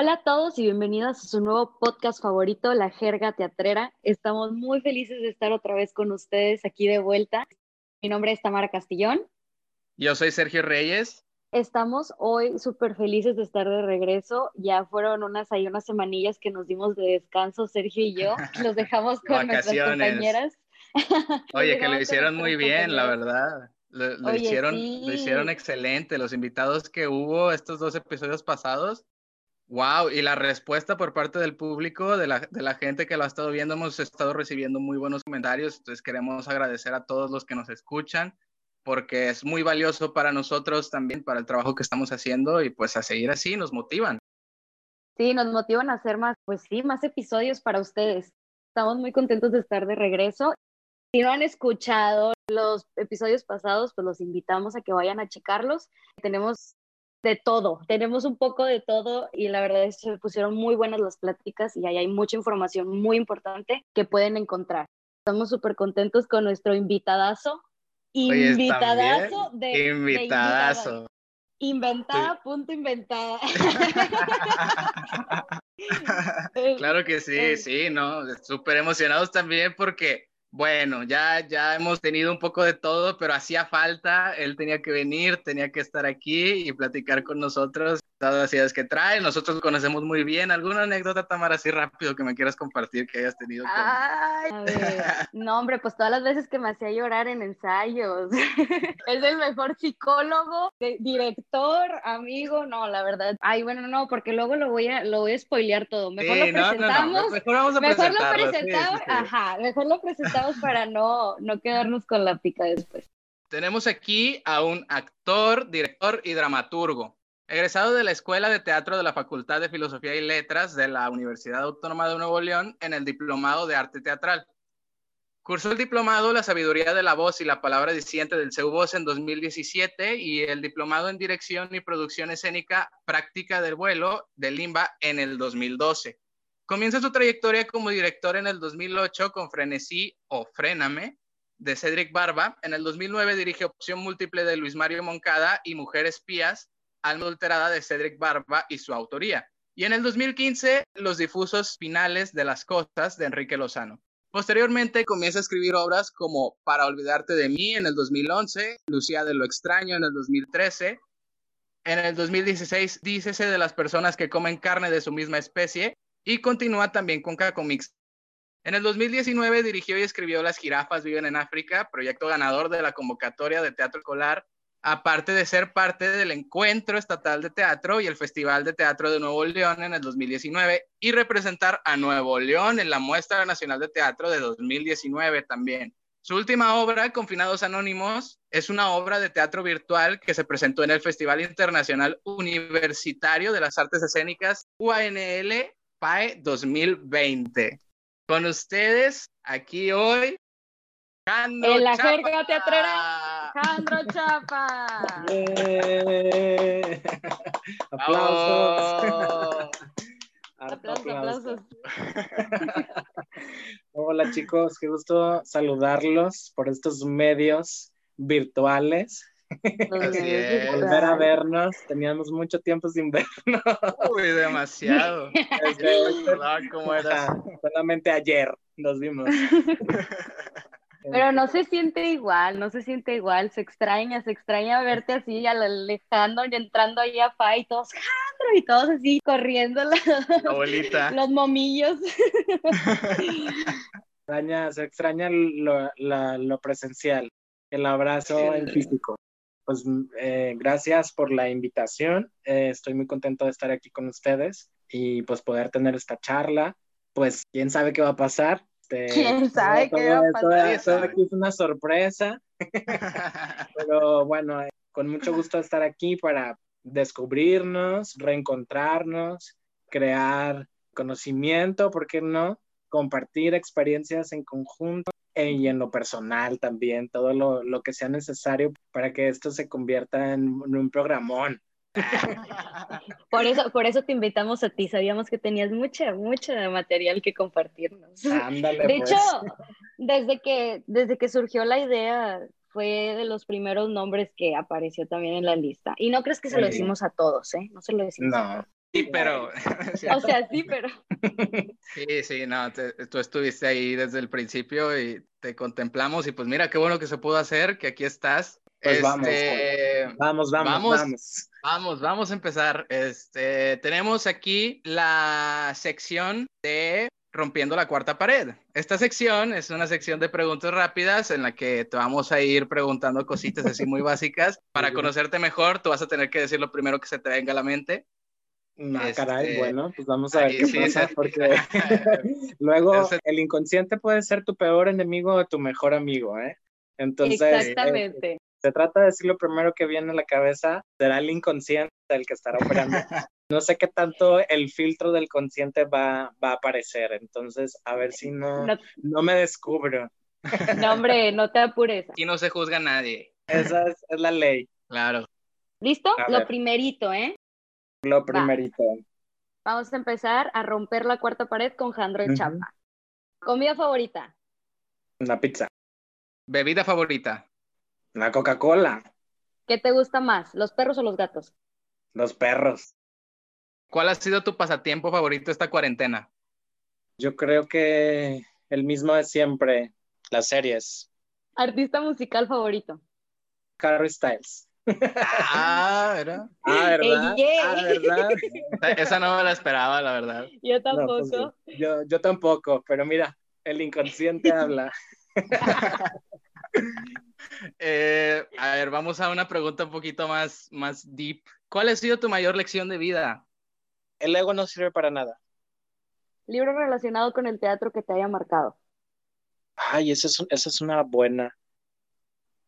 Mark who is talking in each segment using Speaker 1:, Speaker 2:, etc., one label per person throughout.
Speaker 1: Hola a todos y bienvenidos a su nuevo podcast favorito, La Jerga Teatrera. Estamos muy felices de estar otra vez con ustedes aquí de vuelta. Mi nombre es Tamara Castillón.
Speaker 2: Yo soy Sergio Reyes.
Speaker 1: Estamos hoy súper felices de estar de regreso. Ya fueron unas ahí unas semanillas que nos dimos de descanso, Sergio y yo. Los dejamos con nuestras compañeras.
Speaker 2: Oye, que lo hicieron muy bien, la verdad. Lo, hicieron, lo hicieron excelente. Los invitados que hubo estos dos episodios pasados Wow, y la respuesta por parte del público, de la, de la, gente que lo ha estado viendo, hemos estado recibiendo muy buenos comentarios, entonces queremos agradecer a todos los que nos escuchan, porque es muy valioso para nosotros también, para el trabajo que estamos haciendo, y pues a seguir así nos motivan.
Speaker 1: Sí, nos motivan a hacer más, pues sí, más episodios para ustedes. Estamos muy contentos de estar de regreso. Si no han escuchado los episodios pasados, pues los invitamos a que vayan a checarlos. Tenemos de todo, tenemos un poco de todo y la verdad es que se pusieron muy buenas las pláticas y ahí hay mucha información muy importante que pueden encontrar. Estamos súper contentos con nuestro invitadazo.
Speaker 2: Invitadazo de, invitadazo.
Speaker 1: inventada, punto inventada.
Speaker 2: claro que sí, sí, ¿no? Súper emocionados también porque bueno, ya, ya hemos tenido un poco de todo, pero hacía falta, él tenía que venir, tenía que estar aquí y platicar con nosotros todas las ideas que trae. Nosotros conocemos muy bien. ¿Alguna anécdota, Tamara, así rápido que me quieras compartir que hayas tenido?
Speaker 1: Ay, no, hombre, pues todas las veces que me hacía llorar en ensayos. es el mejor psicólogo, director, amigo, no, la verdad. Ay, bueno, no, porque luego lo voy a, lo voy a spoilear todo. Mejor lo presentamos.
Speaker 2: Mejor vamos a mejor
Speaker 1: lo presentamos, ajá, mejor lo presentamos para no, no quedarnos con la pica después.
Speaker 2: Tenemos aquí a un actor, director y dramaturgo. Egresado de la Escuela de Teatro de la Facultad de Filosofía y Letras de la Universidad Autónoma de Nuevo León en el Diplomado de Arte Teatral. Cursó el diplomado La Sabiduría de la Voz y la Palabra Diciente del Voz en 2017 y el diplomado en Dirección y Producción Escénica Práctica del Vuelo de Limba en el 2012. Comienza su trayectoria como director en el 2008 con Frenesí o Fréname de Cedric Barba. En el 2009 dirige Opción Múltiple de Luis Mario Moncada y Mujer Espías Alma Adulterada de Cedric Barba y su autoría. Y en el 2015, Los difusos finales de las costas de Enrique Lozano. Posteriormente comienza a escribir obras como Para olvidarte de mí en el 2011, Lucía de lo extraño en el 2013. En el 2016, dícese de las personas que comen carne de su misma especie y continúa también con Cacomix. En el 2019 dirigió y escribió Las jirafas viven en África, proyecto ganador de la convocatoria de teatro escolar aparte de ser parte del Encuentro Estatal de Teatro y el Festival de Teatro de Nuevo León en el 2019 y representar a Nuevo León en la Muestra Nacional de Teatro de 2019 también. Su última obra, Confinados Anónimos, es una obra de teatro virtual que se presentó en el Festival Internacional Universitario de las Artes Escénicas UANL PAE 2020. Con ustedes, aquí hoy,
Speaker 1: en la jerga teatrera, Jandro Chapa.
Speaker 2: Aplausos.
Speaker 1: aplausos, aplausos.
Speaker 3: Hola chicos, qué gusto saludarlos por estos medios virtuales. Volver a vernos, teníamos mucho tiempo sin vernos.
Speaker 2: Uy, demasiado.
Speaker 3: ¿Cómo era? Solamente ayer nos vimos.
Speaker 1: Pero no se siente igual, no se siente igual, se extraña, se extraña verte así alejando y entrando ahí a Fa y todos, y todos así corriendo los, los momillos.
Speaker 3: extraña, se extraña lo, lo presencial, el abrazo en físico. Pues eh, gracias por la invitación, eh, estoy muy contento de estar aquí con ustedes y pues poder tener esta charla. Pues quién sabe qué va a pasar,
Speaker 1: este, ¿Quién sabe qué va a pasar?
Speaker 3: aquí es una sorpresa. Pero bueno, eh, con mucho gusto estar aquí para descubrirnos, reencontrarnos, crear conocimiento, ¿por qué no? Compartir experiencias en conjunto e, y en lo personal también, todo lo, lo, que sea necesario para que esto se convierta en un programón.
Speaker 1: Por eso, por eso te invitamos a ti. Sabíamos que tenías mucha, mucho material que compartirnos.
Speaker 3: de
Speaker 1: pues. hecho, desde que, desde que surgió la idea, fue de los primeros nombres que apareció también en la lista. Y no crees que se lo decimos a todos, ¿eh? No se lo decimos.
Speaker 3: No,
Speaker 2: Sí, pero.
Speaker 1: o sea, sí, pero.
Speaker 2: Sí, sí, no, tú estuviste ahí desde el principio y te contemplamos y pues mira, qué bueno que se pudo hacer, que aquí estás.
Speaker 3: Pues vamos, este, vamos, vamos, vamos,
Speaker 2: vamos, vamos. a empezar. Este, tenemos aquí la sección de Rompiendo la cuarta pared. Esta sección es una sección de preguntas rápidas en la que te vamos a ir preguntando cositas así muy básicas. Para conocerte mejor, tú vas a tener que decir lo primero que se te venga a la mente.
Speaker 3: No, caray, este, bueno, pues vamos a ver qué pasa, porque luego el inconsciente puede ser tu peor enemigo o tu mejor amigo, ¿eh? Entonces,
Speaker 1: Exactamente.
Speaker 3: Eh, se trata de decir lo primero que viene a la cabeza, será el inconsciente el que estará operando. no sé qué tanto el filtro del consciente va, va a aparecer, entonces a ver si no, no, me descubro.
Speaker 1: No, hombre, no te apures.
Speaker 2: Aquí no se juzga a nadie.
Speaker 3: Esa es, la ley.
Speaker 2: Claro.
Speaker 1: ¿Listo? lo primerito, ¿eh?
Speaker 3: Lo primerito.
Speaker 1: Vamos a empezar a romper la cuarta pared con Jandro y Chapa. ¿Comida favorita?
Speaker 3: Una pizza.
Speaker 2: ¿Bebida favorita?
Speaker 3: La Coca-Cola.
Speaker 1: ¿Qué te gusta más, los perros o los gatos?
Speaker 3: Los perros.
Speaker 2: ¿Cuál ha sido tu pasatiempo favorito esta cuarentena?
Speaker 3: Yo creo que el mismo de siempre, las series.
Speaker 1: ¿Artista musical favorito?
Speaker 3: Harry Styles.
Speaker 2: Ah, ¿verdad?
Speaker 3: Ah, ¿verdad? Ah, ¿verdad?
Speaker 2: Esa no me la esperaba, la verdad.
Speaker 1: Yo pues tampoco.
Speaker 3: yo, yo tampoco, pero mira, el inconsciente habla.
Speaker 2: Eh, a ver, vamos a una pregunta un poquito más, más deep. ¿Cuál ha sido tu mayor lección de vida?
Speaker 3: El ego no sirve para nada.
Speaker 1: Libro relacionado con el teatro que te haya marcado.
Speaker 3: Ay, esa es, esa es una buena.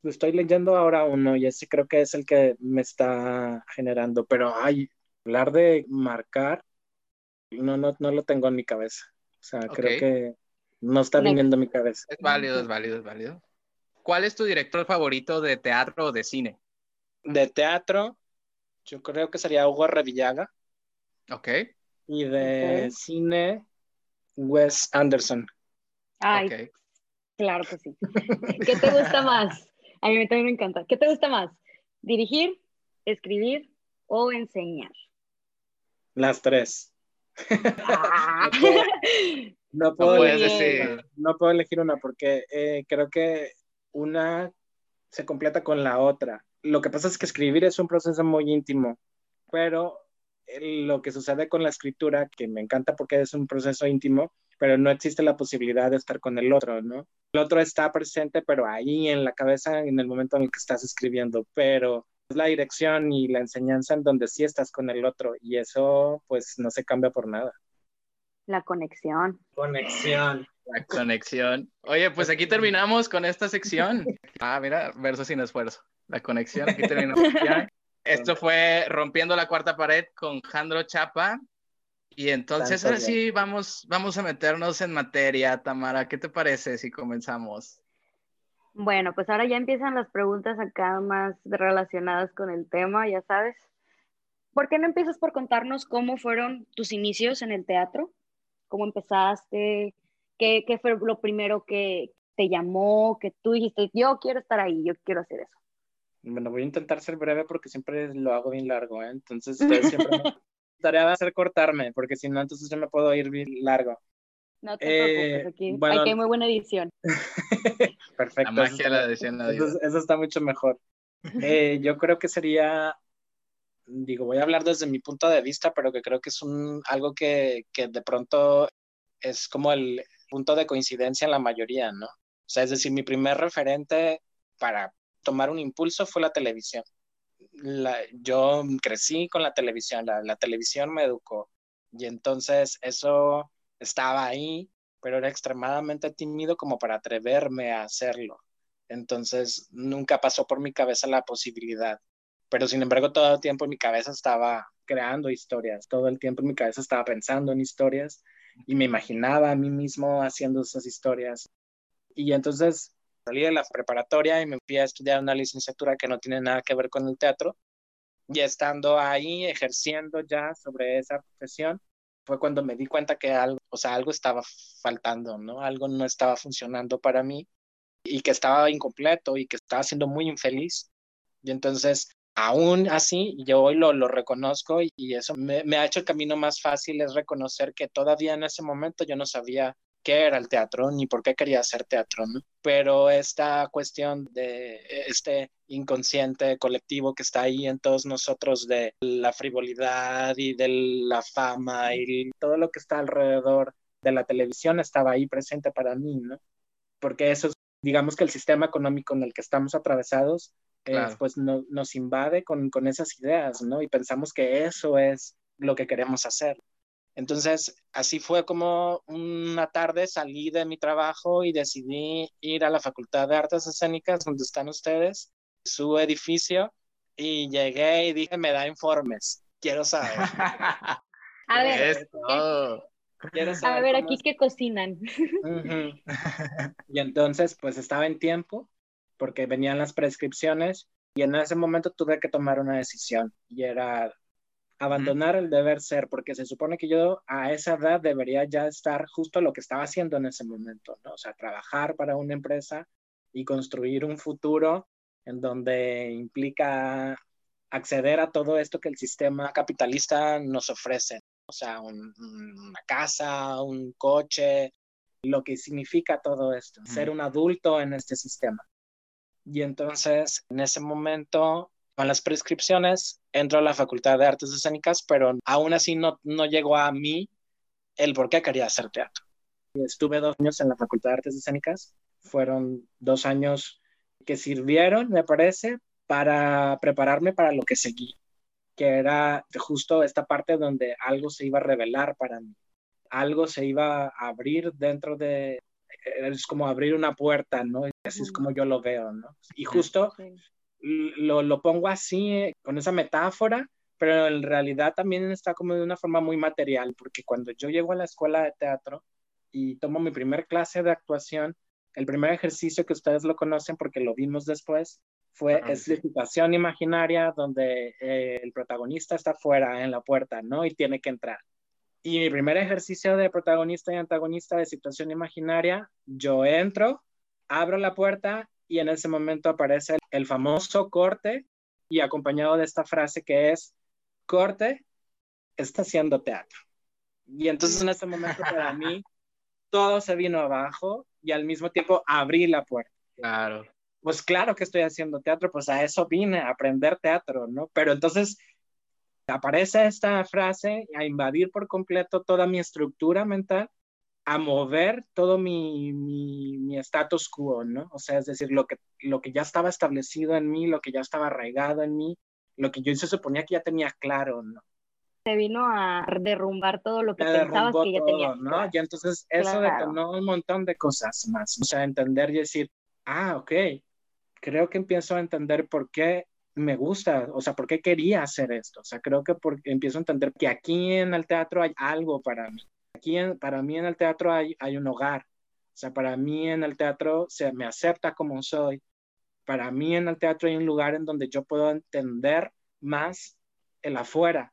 Speaker 3: Estoy leyendo ahora uno y ese creo que es el que me está generando, pero ay, hablar de marcar, no, no, no lo tengo en mi cabeza. O sea, creo que no está viniendo a mi cabeza.
Speaker 2: Es válido, es válido, es válido. ¿Cuál es tu director favorito de teatro o de cine?
Speaker 3: De teatro, yo creo que sería Hugo Revillaga.
Speaker 2: Ok.
Speaker 3: Y de cine, Wes Anderson.
Speaker 1: Ay, claro que sí. ¿Qué te gusta más? A mí también me encanta. ¿Qué te gusta más? ¿Dirigir, escribir o enseñar?
Speaker 3: Las tres.
Speaker 1: Ah.
Speaker 3: no, puedo, elegir, no puedo elegir una porque eh, creo que una se completa con la otra. Lo que pasa es que escribir es un proceso muy íntimo, pero lo que sucede con la escritura, que me encanta porque es un proceso íntimo, pero no existe la posibilidad de estar con el otro, ¿no? El otro está presente, pero ahí en la cabeza en el momento en el que estás escribiendo, pero es la dirección y la enseñanza en donde sí estás con el otro y eso pues no se cambia por nada.
Speaker 1: La conexión.
Speaker 3: Conexión.
Speaker 2: La conexión. Oye, pues aquí terminamos con esta sección. Ah, mira, verso sin esfuerzo. La conexión, aquí terminamos. Esto fue Rompiendo la Cuarta Pared con Jandro Chapa. Y entonces ahora sí vamos, vamos a meternos en materia, Tamara. ¿Qué te parece si comenzamos?
Speaker 1: Bueno, pues ahora ya empiezan las preguntas acá más relacionadas con el tema, ya sabes. ¿Por qué no empiezas por contarnos cómo fueron tus inicios en el teatro? ¿Cómo empezaste? ¿Qué, ¿Qué, fue lo primero que te llamó? Que tú dijiste, yo quiero estar ahí, yo quiero hacer eso.
Speaker 3: Bueno, voy a intentar ser breve porque siempre lo hago bien largo, ¿eh? Entonces, ustedes siempre me tarea va a ser cortarme, porque si no, entonces yo me puedo ir bien largo.
Speaker 1: No te preocupes, aquí, aquí hay muy buena edición.
Speaker 3: Perfecto.
Speaker 2: La magia de la edición.
Speaker 3: Eso, eso, está mucho mejor. Eh, yo creo que sería, digo, voy a hablar desde mi punto de vista, pero que creo que es un, algo que, que de pronto es como el punto de coincidencia en la mayoría, ¿no? O sea, es decir, mi primer referente para tomar un impulso fue la televisión. yo crecí con la televisión, la, televisión me educó y entonces eso estaba ahí, pero era extremadamente tímido como para atreverme a hacerlo. Entonces nunca pasó por mi cabeza la posibilidad, pero sin embargo todo el tiempo en mi cabeza estaba creando historias, todo el tiempo en mi cabeza estaba pensando en historias y me imaginaba a mí mismo haciendo esas historias. Y entonces salí de la preparatoria y me fui a estudiar una licenciatura que no tiene nada que ver con el teatro. Y estando ahí ejerciendo ya sobre esa profesión, fue cuando me di cuenta que algo, o sea, algo estaba faltando, ¿no? Algo no estaba funcionando para mí y que estaba incompleto y que estaba siendo muy infeliz. Y entonces aún así, yo hoy lo, lo reconozco y, eso me, me, ha hecho el camino más fácil, es reconocer que todavía en ese momento yo no sabía qué era el teatro ni por qué quería hacer teatro, ¿no? Pero esta cuestión de este inconsciente colectivo que está ahí en todos nosotros de la frivolidad y de la fama y todo lo que está alrededor de la televisión estaba ahí presente para mí, ¿no? Porque eso es, digamos que el sistema económico en el que estamos atravesados, eh, pues nos invade con, con esas ideas, ¿no? Y pensamos que eso es lo que queremos hacer. Entonces, así fue como una tarde salí de mi trabajo y decidí ir a la Facultad de Artes Escénicas, donde están ustedes, su edificio, y llegué y dije, me da informes, quiero saber.
Speaker 1: a ver, a ver, aquí qué cocinan.
Speaker 3: Y entonces, pues estaba en tiempo, porque venían las prescripciones, y en ese momento tuve que tomar una decisión, y era abandonar el deber ser, porque se supone que yo a esa edad debería ya estar justo lo que estaba haciendo en ese momento, ¿no? O sea, trabajar para una empresa y construir un futuro en donde implica acceder a todo esto que el sistema capitalista nos ofrece, o sea, una casa, un coche, lo que significa todo esto, ser un adulto en este sistema. Y entonces, en ese momento, con las prescripciones, entro a la Facultad de Artes Escénicas, pero aún así no, no llegó a mí el por qué quería hacer teatro. Estuve dos años en la Facultad de Artes Escénicas, fueron dos años que sirvieron, me parece, para prepararme para lo que seguí, que era justo esta parte donde algo se iba a revelar para mí, algo se iba a abrir dentro de, es como abrir una puerta, ¿no? Así es como yo lo veo, ¿no? Y justo lo, lo pongo así, eh, con esa metáfora, pero en realidad también está como de una forma muy material, porque cuando yo llego a la escuela de teatro y tomo mi primer clase de actuación, el primer ejercicio que ustedes lo conocen porque lo vimos después fue es imaginaria donde eh, el protagonista está fuera en la puerta, ¿no? Y tiene que entrar. Y mi primer ejercicio de protagonista y antagonista de situación imaginaria, yo entro, abro la puerta y en ese momento aparece el famoso corte y acompañado de esta frase que es, corte, está haciendo teatro. Y entonces en ese momento para mí todo se vino abajo y al mismo tiempo abrí la puerta.
Speaker 2: Claro.
Speaker 3: Pues claro que estoy haciendo teatro, pues a eso vine, a aprender teatro, ¿no? Pero entonces aparece esta frase a invadir por completo toda mi estructura mental a mover todo mi, mi, status quo, ¿no? O sea, es decir, lo que, lo que ya estaba establecido en mí, lo que ya estaba arraigado en mí, lo que yo se suponía que ya tenía claro, ¿no?
Speaker 1: Se vino a derrumbar todo lo que pensabas que ya tenía.
Speaker 3: ¿no? Y entonces eso detonó un montón de cosas más. O sea, entender y decir, ah, ok, creo que empiezo a entender por qué me gusta, o sea, por qué quería hacer esto. O sea, creo que porque empiezo a entender que aquí en el teatro hay algo para mí aquí para mí en el teatro hay, hay un hogar. O sea, para mí en el teatro se me acepta como soy. Para mí en el teatro hay un lugar en donde yo puedo entender más el afuera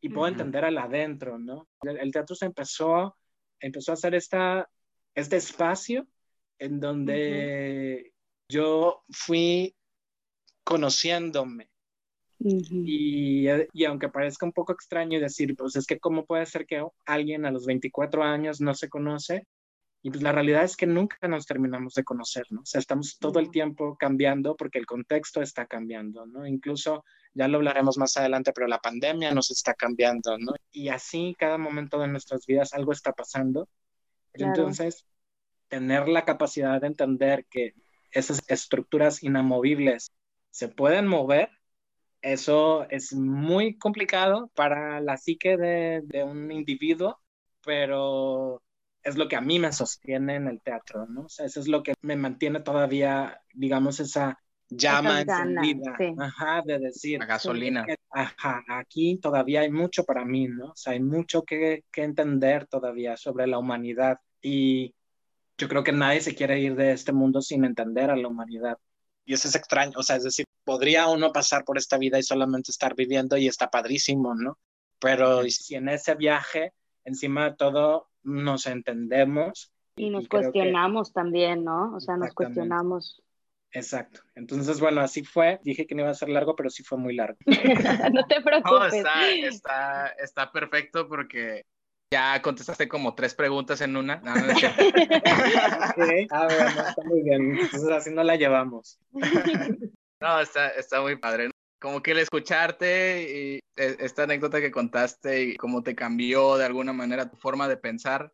Speaker 3: y puedo entender el adentro, ¿no? El, teatro se empezó, empezó a hacer esta, este espacio en donde yo fui conociéndome, y, y, aunque parezca un poco extraño decir, pues es que cómo puede ser que alguien a los 24 años no se conoce, y pues la realidad es que nunca nos terminamos de conocer, ¿no? O sea, estamos todo el tiempo cambiando porque el contexto está cambiando, ¿no? Incluso, ya lo hablaremos más adelante, pero la pandemia nos está cambiando, ¿no? Y así cada momento de nuestras vidas algo está pasando. Entonces, tener la capacidad de entender que esas estructuras inamovibles se pueden mover eso es muy complicado para la psique de, un individuo, pero es lo que a mí me sostiene en el teatro, ¿no? O sea, eso es lo que me mantiene todavía, digamos, esa llama encendida, ajá, de decir.
Speaker 2: La gasolina.
Speaker 3: ajá, aquí todavía hay mucho para mí, ¿no? O sea, hay mucho que, que entender todavía sobre la humanidad y yo creo que nadie se quiere ir de este mundo sin entender a la humanidad. Y eso es extraño, o sea, es decir, podría uno pasar por esta vida y solamente estar viviendo y está padrísimo, ¿no? Pero si en ese viaje, encima de todo, nos entendemos.
Speaker 1: Y nos cuestionamos también, ¿no? O sea, nos cuestionamos.
Speaker 3: Exacto. Entonces, bueno, así fue. Dije que no iba a ser largo, pero sí fue muy largo.
Speaker 1: no te preocupes.
Speaker 2: está, está, está perfecto porque ya contestaste como tres preguntas en una. No, no
Speaker 3: Ah, bueno, está muy bien. Entonces así no la llevamos.
Speaker 2: No, está, está muy padre. Como que el escucharte y e, esta anécdota que contaste y cómo te cambió de alguna manera tu forma de pensar,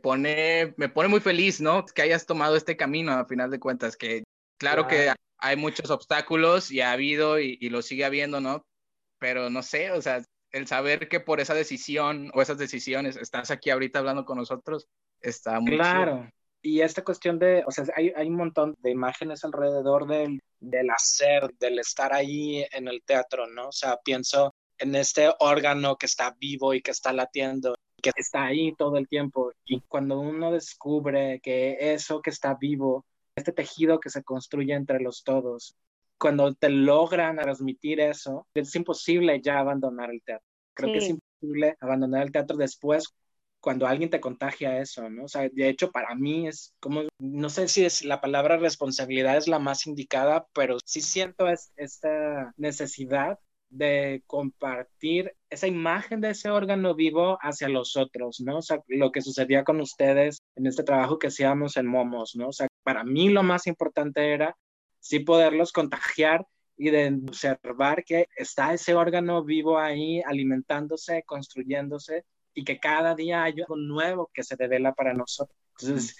Speaker 2: pone, me pone muy feliz, ¿no? Que hayas tomado este camino a final de cuentas, que claro, que hay muchos obstáculos y ha habido y, y lo sigue habiendo, ¿no? Pero no sé, o sea, el saber que por esa decisión o esas decisiones estás aquí ahorita hablando con nosotros, está muy
Speaker 3: Claro. Y esta cuestión de, o sea, hay, hay un montón de imágenes alrededor del, del hacer, del estar ahí en el teatro, ¿no? O sea, pienso en este órgano que está vivo y que está latiendo, que está ahí todo el tiempo. Y cuando uno descubre que eso que está vivo, este tejido que se construye entre los todos, cuando te logran transmitir eso, es imposible ya abandonar el teatro. Creo que es imposible abandonar el teatro después cuando alguien te contagia eso, ¿no? O sea, de hecho, para mí es como, no sé si es la palabra responsabilidad es la más indicada, pero sí siento es, esta necesidad de compartir esa imagen de ese órgano vivo hacia los otros, ¿no? O sea, lo que sucedía con ustedes en este trabajo que hacíamos en Momos, ¿no? O sea, para mí lo más importante era sí poderlos contagiar y de observar que está ese órgano vivo ahí alimentándose, construyéndose y que cada día hay algo nuevo que se revela para nosotros. Entonces,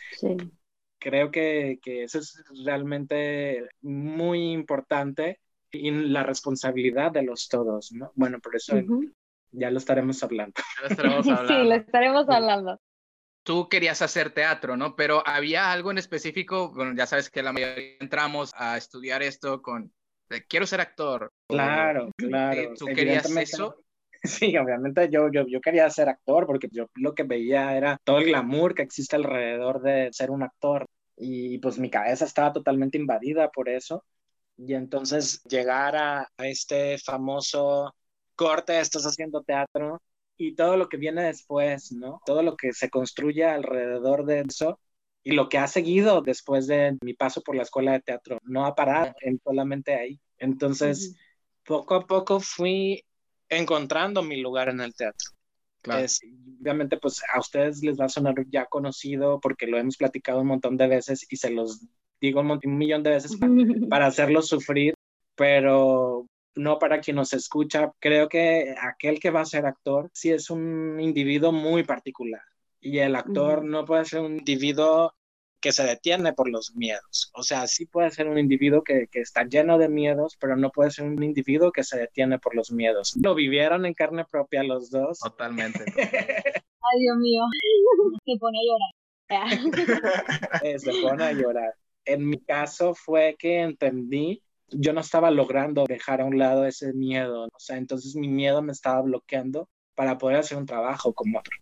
Speaker 3: creo que, que, eso es realmente muy importante y la responsabilidad de los todos, ¿no? Bueno, por eso ya lo estaremos hablando.
Speaker 2: Ya lo estaremos hablando.
Speaker 1: sí, lo estaremos hablando
Speaker 2: tú querías hacer teatro, ¿no? Pero había algo en específico, bueno, ya sabes que la mayoría entramos a estudiar esto con, quiero ser actor.
Speaker 3: Claro, claro.
Speaker 2: ¿Tú querías eso?
Speaker 3: Sí, obviamente yo, yo, yo quería ser actor porque yo lo que veía era todo el glamour que existe alrededor de ser un actor y pues mi cabeza estaba totalmente invadida por eso. Y entonces llegar a, a este famoso corte, estás haciendo teatro, y todo lo que viene después, ¿no? Todo lo que se construye alrededor de eso y lo que ha seguido después de mi paso por la escuela de teatro. No ha parado en solamente ahí. Entonces, poco a poco fui encontrando mi lugar en el teatro. Claro. obviamente, pues a ustedes les va a sonar ya conocido porque lo hemos platicado un montón de veces y se los digo un, millón de veces para, para hacerlos sufrir, pero no para quien nos escucha. Creo que aquel que va a ser actor sí es un individuo muy particular y el actor no puede ser un individuo que se detiene por los miedos. O sea, sí puede ser un individuo que, que, está lleno de miedos, pero no puede ser un individuo que se detiene por los miedos. Lo vivieron en carne propia los dos.
Speaker 2: Totalmente.
Speaker 1: Ay, Dios mío. Se pone a
Speaker 3: llorar. se pone a llorar. En mi caso fue que entendí yo no estaba logrando dejar a un lado ese miedo, o sea, entonces mi miedo me estaba bloqueando para poder hacer un trabajo como otro.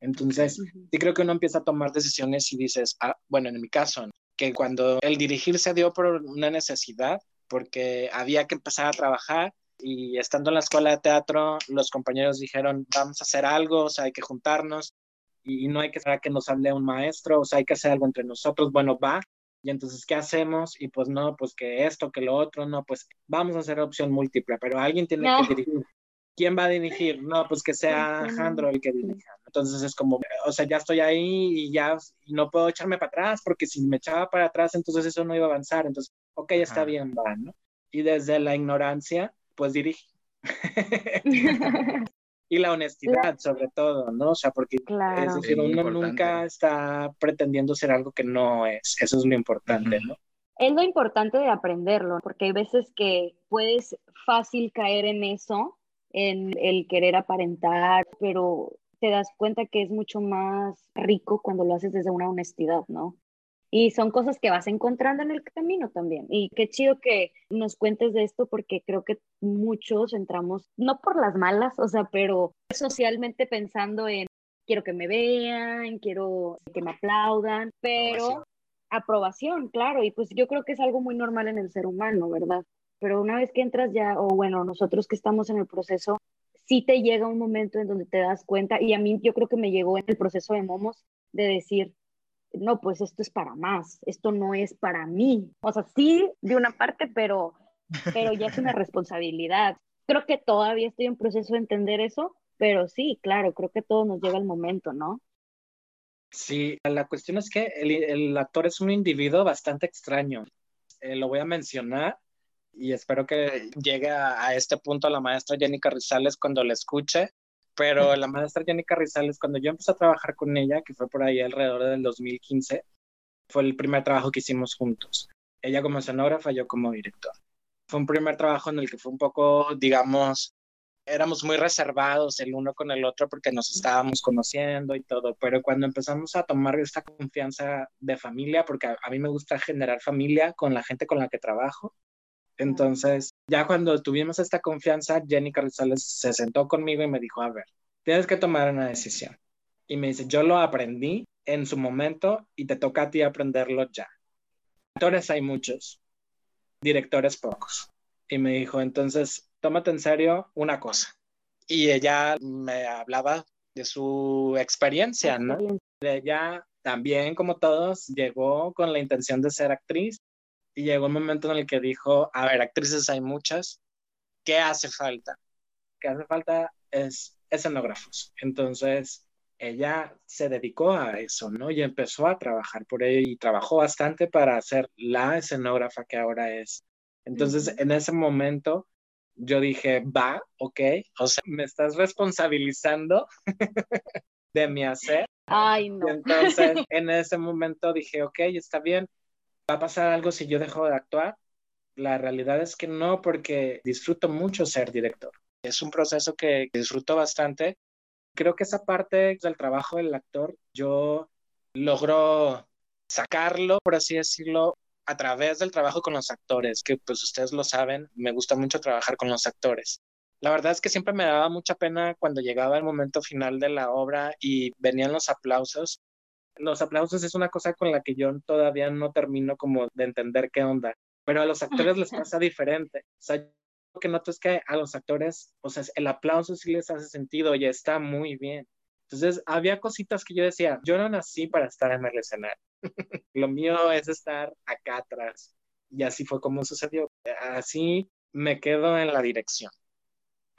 Speaker 3: Entonces, sí creo que uno empieza a tomar decisiones y dices, ah, bueno, en mi caso, que cuando el dirigir se dio por una necesidad, porque había que empezar a trabajar y estando en la escuela de teatro, los compañeros dijeron, vamos a hacer algo, o sea, hay que juntarnos y no hay que esperar que nos hable un maestro, o sea, hay que hacer algo entre nosotros, bueno, va, y entonces, ¿qué hacemos? Y pues no, pues que esto, que lo otro, no, pues vamos a hacer opción múltiple, pero alguien tiene que dirigir. ¿Quién va a dirigir? No, pues que sea Alejandro el que dirija. Entonces es como, o sea, ya estoy ahí y ya no puedo echarme para atrás porque si me echaba para atrás, entonces eso no iba a avanzar. Entonces, ok, está bien, va, ¿no? Y desde la ignorancia, pues dirige. y la honestidad sobre todo, ¿no? O sea, porque es decir, uno nunca está pretendiendo ser algo que no es, eso es lo importante, ¿no?
Speaker 1: Es lo importante de aprenderlo, porque hay veces que puedes fácil caer en eso, en el querer aparentar, pero te das cuenta que es mucho más rico cuando lo haces desde una honestidad, ¿no? Y son cosas que vas encontrando en el camino también. Y qué chido que nos cuentes de esto porque creo que muchos entramos, no por las malas, o sea, pero socialmente pensando en quiero que me vean, quiero que me aplaudan, pero aprobación. claro, y pues yo creo que es algo muy normal en el ser humano, ¿verdad? Pero una vez que entras ya, o bueno, nosotros que estamos en el proceso, sí te llega un momento en donde te das cuenta, y a mí yo creo que me llegó en el proceso de Momos, de decir, no, pues esto es para más, esto no es para mí. O sea, sí, de una parte, pero, pero ya es una responsabilidad. Creo que todavía estoy en proceso de entender eso, pero sí, claro, creo que todo nos llega el momento, ¿no?
Speaker 3: Sí, la cuestión es que el, actor es un individuo bastante extraño. Eh, lo voy a mencionar y espero que llegue a, este punto la maestra Jenny Carrizales cuando la escuche. Pero la maestra Jenny Carrizales, cuando yo empecé a trabajar con ella, que fue por ahí alrededor del 2015, fue el primer trabajo que hicimos juntos. Ella como escenógrafa, yo como director. Fue un primer trabajo en el que fue un poco, digamos, éramos muy reservados el uno con el otro porque nos estábamos conociendo y todo, pero cuando empezamos a tomar esta confianza de familia, porque a, mí me gusta generar familia con la gente con la que trabajo, entonces ya cuando tuvimos esta confianza, Jenny Carrizales se sentó conmigo y me dijo, a ver, tienes que tomar una decisión. Y me dice, yo lo aprendí en su momento y te toca a ti aprenderlo ya. Actores hay muchos, directores pocos. Y me dijo, entonces tómate en serio una cosa. Y ella me hablaba de su experiencia, ¿no? Ella también, como todos, llegó con la intención de ser actriz y llegó un momento en el que dijo, a ver, actrices hay muchas, ¿qué hace falta? ¿Qué hace falta es escenógrafos. Entonces, ella se dedicó a eso, ¿no? Y empezó a trabajar por ello y trabajó bastante para ser la escenógrafa que ahora es. Entonces, en ese momento, yo dije, va, ok, o sea, me estás responsabilizando de mi hacer.
Speaker 1: Ay, no.
Speaker 3: entonces, en ese momento dije, ok, está bien, va a pasar algo si yo dejo de actuar. La realidad es que no, porque disfruto mucho ser director. Es un proceso que disfruto bastante. Creo que esa parte del trabajo del actor, yo logro sacarlo, por así decirlo, a través del trabajo con los actores, que pues ustedes lo saben, me gusta mucho trabajar con los actores. La verdad es que siempre me daba mucha pena cuando llegaba el momento final de la obra y venían los aplausos. Los aplausos es una cosa con la que yo todavía no termino como de entender qué onda, pero a los actores les pasa diferente. O sea, lo que noto es que a los actores, o sea, el aplauso sí les hace sentido y está muy bien. Entonces, había cositas que yo decía, yo no nací para estar en el escenario. Lo mío es estar acá atrás. Y así fue como sucedió. Así me quedo en la dirección.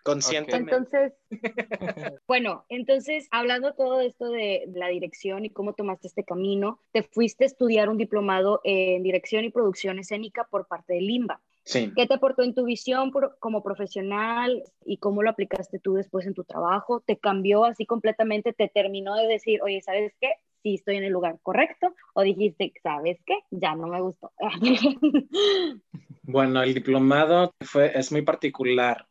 Speaker 3: Conscientemente.
Speaker 1: Entonces, bueno, entonces, hablando todo esto de la dirección y cómo tomaste este camino, te fuiste a estudiar un diplomado en dirección y producción escénica por parte de Limba. ¿Qué te aportó en tu visión como profesional y cómo lo aplicaste tú después en tu trabajo? ¿Te cambió así completamente? ¿Te terminó de decir, oye, ¿sabes qué? Sí estoy en el lugar correcto. ¿O dijiste, ¿sabes qué? Ya no me gustó.
Speaker 3: bueno, el diplomado fue, es muy particular.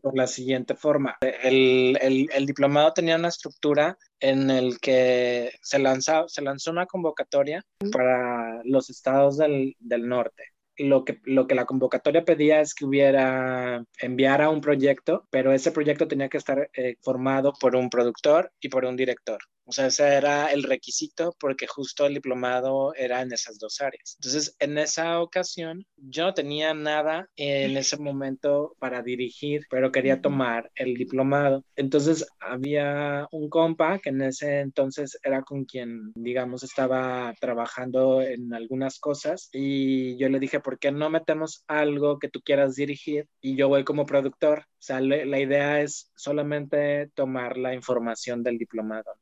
Speaker 3: Por la siguiente forma, el, el, el, diplomado tenía una estructura en el que se, lanzó, se lanzó una convocatoria para los estados del, del norte. Lo que, lo que la convocatoria pedía es que hubiera, enviara un proyecto, pero ese proyecto tenía que estar eh, formado por un productor y por un director. O sea, ese era el requisito porque justo el diplomado era en esas dos áreas. Entonces, en esa ocasión, yo no tenía nada en ese momento para dirigir, pero quería tomar el diplomado. Entonces, había un compa que en ese entonces era con quien, digamos, estaba trabajando en algunas cosas y yo le dije, ¿por qué no metemos algo que tú quieras dirigir y yo voy como productor? O sea, la idea es solamente tomar la información del diplomado.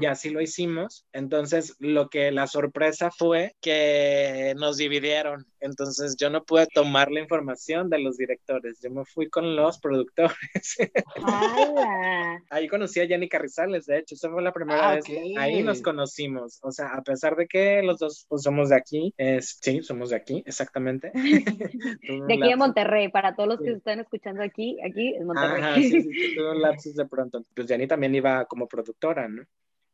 Speaker 3: Y así lo hicimos. Entonces, lo que la sorpresa fue que nos dividieron. Entonces, yo no pude tomar la información de los directores. Yo me fui con los productores. Ahí conocí a Jenny Carrizales, de hecho. Esa fue la primera ah, vez. Ahí nos conocimos. O sea, a pesar de que los dos pues, somos de aquí, es, sí, somos de aquí, exactamente.
Speaker 1: de aquí de Monterrey, para todos los que están escuchando aquí, aquí es Monterrey. Ajá, sí,
Speaker 3: sí, tuve un lapsus de pronto. Pues Jenny también iba como productora, ¿no?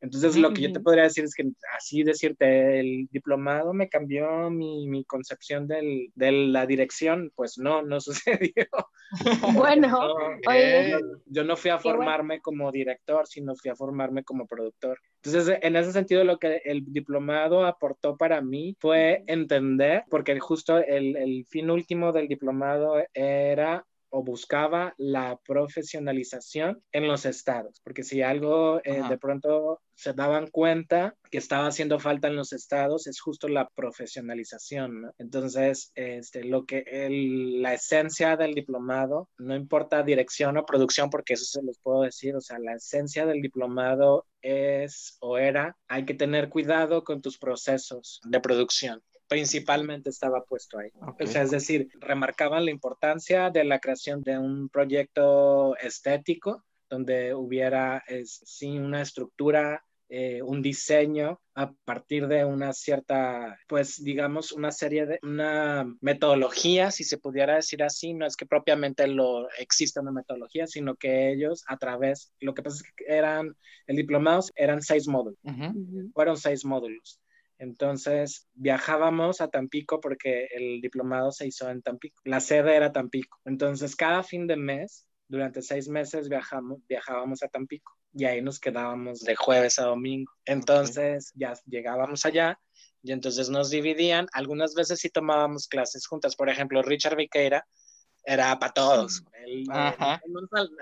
Speaker 3: Entonces, lo que yo te podría decir es que así decirte, el diplomado me cambió mi, mi concepción del, de la dirección, pues no, no sucedió.
Speaker 1: Bueno,
Speaker 3: yo no fui a formarme como director, sino fui a formarme como productor. Entonces, en ese sentido, lo que el diplomado aportó para mí fue entender, porque justo el, el fin último del diplomado era o buscaba la profesionalización en los estados, porque si algo eh, de pronto se daban cuenta que estaba haciendo falta en los estados es justo la profesionalización. Entonces, este, lo que la esencia del diplomado, no importa dirección o producción, porque eso se los puedo decir, o sea, la esencia del diplomado es o era, hay que tener cuidado con tus procesos de producción principalmente estaba puesto ahí. O sea, es decir, remarcaban la importancia de la creación de un proyecto estético donde hubiera sí una estructura, eh, un diseño a partir de una cierta, pues digamos, una serie de, una metodología, si se pudiera decir así, no es que propiamente lo exista una metodología, sino que ellos a través, lo que pasa es que eran, el diplomados eran seis módulos, fueron seis módulos. Entonces viajábamos a Tampico porque el diplomado se hizo en Tampico. La sede era Tampico. Entonces cada fin de mes, durante seis meses, viajamos, viajábamos a Tampico y ahí nos quedábamos de jueves a domingo. Entonces ya llegábamos allá y entonces nos dividían. Algunas veces sí tomábamos clases juntas. Por ejemplo, Richard Viqueira era para todos.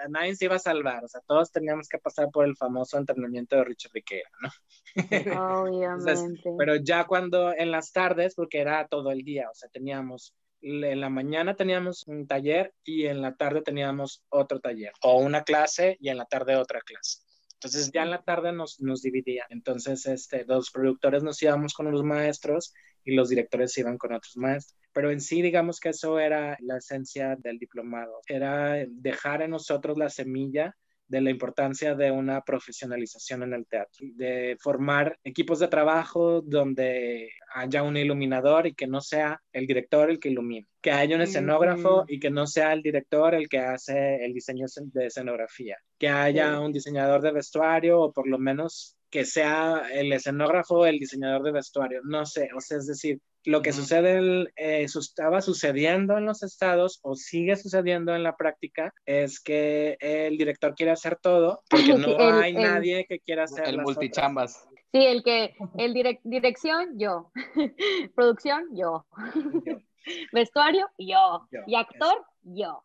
Speaker 3: nadie se iba a salvar, o sea, todos teníamos que pasar por el famoso entrenamiento de Richard Riquera, ¿no?
Speaker 1: Obviamente.
Speaker 3: pero ya cuando en las tardes, porque era todo el día, o sea, teníamos, en la mañana teníamos un taller y en la tarde teníamos otro taller, o una clase y en la tarde otra clase. Entonces ya en la tarde nos, nos dividían. Entonces este, los productores nos íbamos con los maestros y los directores iban con otros maestros. Pero en sí, digamos que eso era la esencia del diplomado, era dejar en nosotros la semilla de la importancia de una profesionalización en el teatro, de formar equipos de trabajo donde haya un iluminador y que no sea el director el que ilumine, que haya un escenógrafo y que no sea el director el que hace el diseño de escenografía, que haya un diseñador de vestuario o por lo menos que sea el escenógrafo el diseñador de vestuario, no sé, o sea, es decir, lo que sucede, eh, estaba sucediendo en los estados o sigue sucediendo en la práctica es que el director quiere hacer todo porque no hay nadie que quiera hacer
Speaker 2: el multichambas.
Speaker 1: Sí, el que, el dirección, yo. Producción, yo. Vestuario, yo. y actor, yo.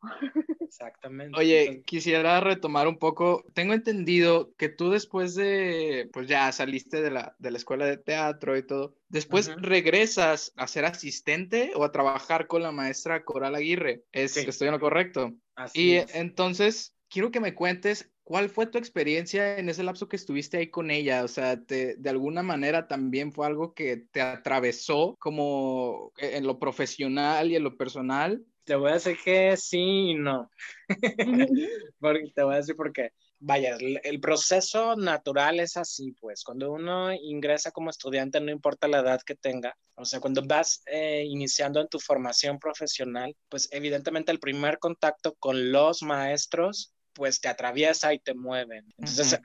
Speaker 3: Exactamente.
Speaker 2: Oye, quisiera retomar un poco. Tengo entendido que tú después de, pues ya saliste de la, de la escuela de teatro y todo, después regresas a ser asistente o a trabajar con la maestra Coral Aguirre. ¿Es, ¿Estoy en lo correcto?
Speaker 3: Así
Speaker 2: y entonces, quiero que me cuentes ¿Cuál fue tu experiencia en ese lapso que estuviste ahí con ella? O sea, te, de alguna manera también fue algo que te atravesó como en lo profesional y en lo personal.
Speaker 3: Te voy a decir que sí y no. porque, te voy a decir por qué. Vaya, el, proceso natural es así, pues, cuando uno ingresa como estudiante, no importa la edad que tenga, o sea, cuando vas eh, iniciando en tu formación profesional, pues evidentemente el primer contacto con los maestros pues te atraviesa y te mueve. Entonces,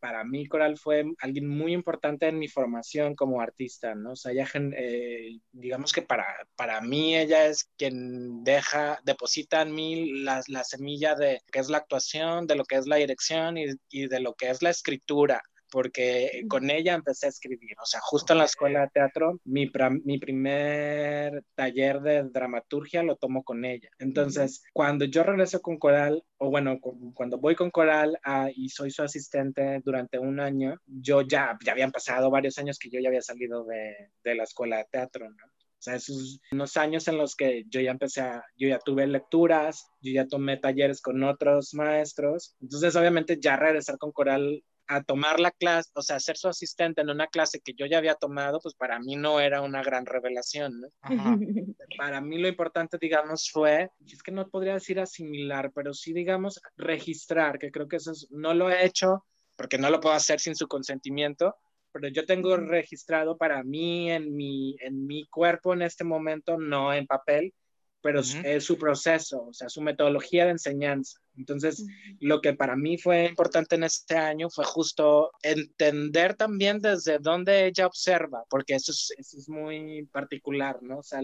Speaker 3: para mí Coral fue alguien muy importante en mi formación como artista, ¿no? O sea, ella, eh, digamos que para, para mí ella es quien deja, deposita en mí la, la semilla de lo que es la actuación, de lo que es la dirección y, y de lo que es la escritura porque con ella empecé a escribir. O sea, justo en la escuela de teatro, mi, mi primer taller de dramaturgia lo tomo con ella. Entonces, cuando yo regreso con Coral, o bueno, cuando voy con Coral ah, y soy su asistente durante un año, yo ya, ya habían pasado varios años que yo ya había salido de, de la escuela de teatro, ¿no? O sea, esos unos años en los que yo ya empecé a, yo ya tuve lecturas, yo ya tomé talleres con otros maestros. Entonces, obviamente, ya regresar con Coral a tomar la clase, o sea, ser su asistente en una clase que yo ya había tomado, pues para mí no era una gran revelación, ¿no? Para mí lo importante, digamos, fue, es que no podría decir asimilar, pero sí, digamos, registrar, que creo que eso no lo he hecho porque no lo puedo hacer sin su consentimiento, pero yo tengo registrado para mí en mi, en mi cuerpo en este momento, no en papel, pero es su proceso, o sea, su metodología de enseñanza. Entonces, lo que para mí fue importante en este año fue justo entender también desde dónde ella observa, porque eso es, eso es muy particular, ¿no? O sea,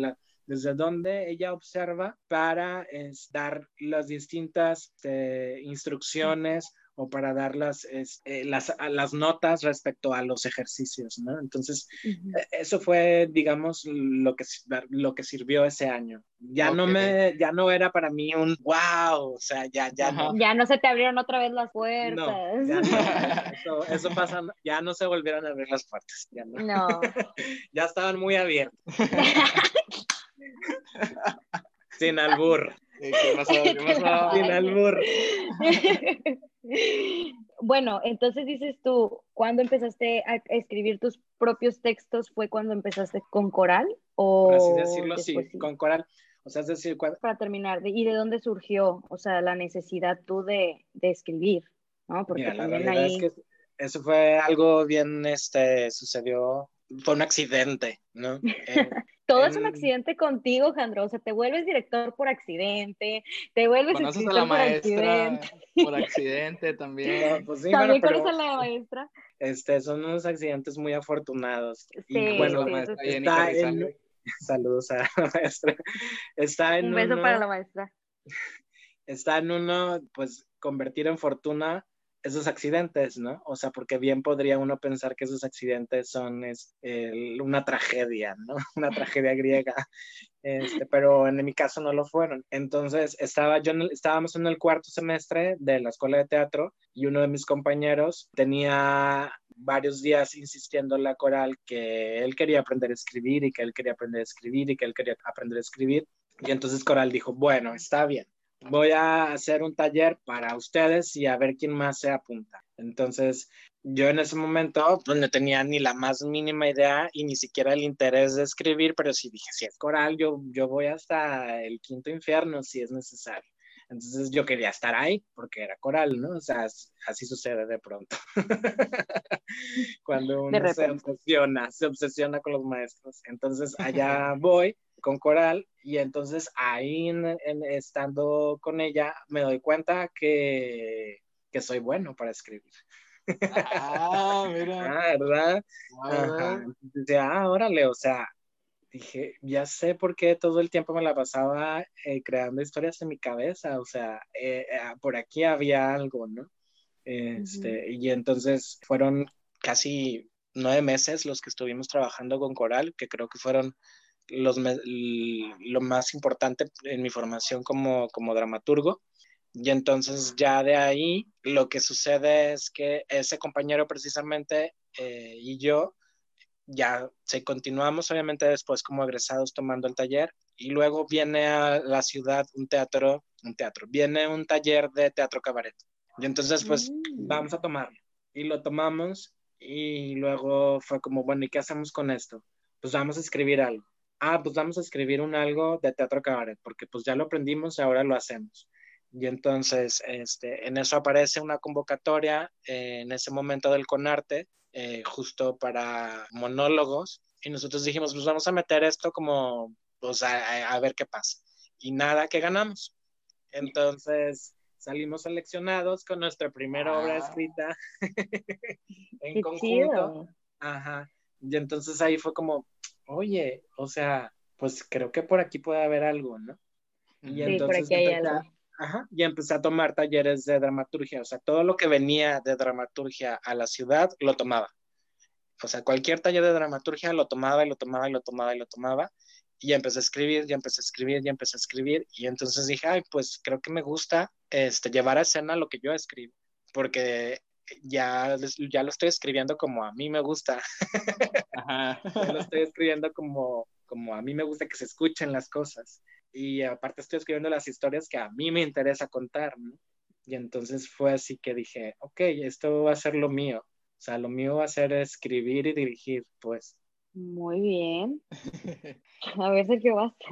Speaker 3: desde dónde ella observa para dar las distintas este, instrucciones o para dar las, eh, las, las, notas respecto a los ejercicios, ¿no? Entonces, e, eso fue, digamos, lo que, lo que sirvió ese año. Ya no me, ya no era para mí un wow, o sea, ya, ya no.
Speaker 1: Ya no se te abrieron otra vez las puertas.
Speaker 3: No, ya no, eso, eso, pasa, ya no se volvieron a abrir las puertas, ya no.
Speaker 1: No.
Speaker 3: ya estaban muy abiertas. Sin albur. ¿Qué pasó? ¿Qué pasó? Sin albur.
Speaker 1: Bueno, entonces dices tú, ¿cuándo empezaste a escribir tus propios textos? ¿Fue cuando empezaste con coral? O
Speaker 3: Por así decirlo, sí, con coral. O sea, es decir,
Speaker 1: Para terminar, ¿y de dónde surgió, o sea, la necesidad tú de, de escribir? ¿no?
Speaker 3: Porque Mira, la realidad es que eso fue algo bien, este, sucedió, fue un accidente, ¿no?
Speaker 1: Eh, todo es un accidente contigo, Jandro. O sea, te vuelves director por accidente, te vuelves
Speaker 2: Conoces a la maestra por accidente también.
Speaker 1: pues sí, también conoces a la maestra.
Speaker 3: Este, son unos accidentes muy afortunados.
Speaker 1: Sí, y bueno, maestra
Speaker 3: está en... Saludos a la maestra. Está en
Speaker 1: Un beso para la maestra.
Speaker 3: Está en uno, pues, convertir en fortuna esos accidentes, ¿no? O sea, porque bien podría uno pensar que esos accidentes son es, una tragedia, ¿no? Una tragedia griega, este, pero en mi caso no lo fueron. Entonces, estaba yo estábamos en el cuarto semestre de la escuela de teatro y uno de mis compañeros tenía varios días insistiendo en la coral que él quería aprender a escribir y que él quería aprender a escribir y que él quería aprender a escribir. Y entonces Coral dijo, bueno, está bien, voy a hacer un taller para ustedes y a ver quién más se apunta. Entonces, yo en ese momento pues, no tenía ni la más mínima idea y ni siquiera el interés de escribir, pero sí dije, si es coral, yo, yo voy hasta el quinto infierno si es necesario. Entonces yo quería estar ahí porque era coral, ¿no? O sea, así sucede de pronto. Cuando uno se obsesiona, se obsesiona con los maestros. Entonces allá voy con coral y entonces ahí estando con ella me doy cuenta que, que soy bueno para escribir.
Speaker 2: Ah, mira.
Speaker 3: Ah, ¿verdad? Ah, ah, órale, o sea, dije, ya sé por qué todo el tiempo me la pasaba eh, creando historias en mi cabeza, o sea, eh, eh, por aquí había algo, ¿no? Este, Y entonces fueron casi nueve meses los que estuvimos trabajando con Coral, que creo que fueron los lo más importante en mi formación como, como dramaturgo. Y entonces ya de ahí lo que sucede es que ese compañero precisamente y yo ya se continuamos obviamente después como egresados tomando el taller y luego viene a la ciudad un teatro, un teatro, viene un taller de teatro cabaret. Y entonces pues mm. vamos a tomarlo. Y lo tomamos y luego fue como, bueno, ¿y qué hacemos con esto? Pues vamos a escribir algo. Ah, pues vamos a escribir un algo de teatro cabaret, porque pues ya lo aprendimos y ahora lo hacemos. Y entonces, este, en eso aparece una convocatoria eh, en ese momento del CONARTE, eh, justo para monólogos, y nosotros dijimos, pues vamos a meter esto como, pues a, a ver qué pasa. Y nada, que ganamos. Entonces, salimos seleccionados con nuestra primera obra escrita en conjunto. Ajá. Y entonces ahí fue como, oye, o sea, pues creo que por aquí puede haber algo, ¿no?
Speaker 1: Y entonces por aquí hay algo.
Speaker 3: Ajá, y empecé a tomar talleres de dramaturgia, o sea, todo lo que venía de dramaturgia a la ciudad lo tomaba. O sea, cualquier taller de dramaturgia lo tomaba y lo tomaba y lo tomaba y lo tomaba. Y empecé a escribir, ya empecé a escribir, ya empecé a escribir. Y entonces dije, ay, pues creo que me gusta este, llevar a escena lo que yo escribo, porque ya, ya lo estoy escribiendo como a mí me gusta. Ajá. ya lo estoy escribiendo como, como a mí me gusta que se escuchen las cosas y aparte estoy escribiendo las historias que a mí me interesa contar, ¿no? Y entonces fue así que dije, ok, esto va a ser lo mío. O sea, lo mío va a ser escribir y dirigir, pues.
Speaker 1: Muy bien. A ver, Sergio, basta.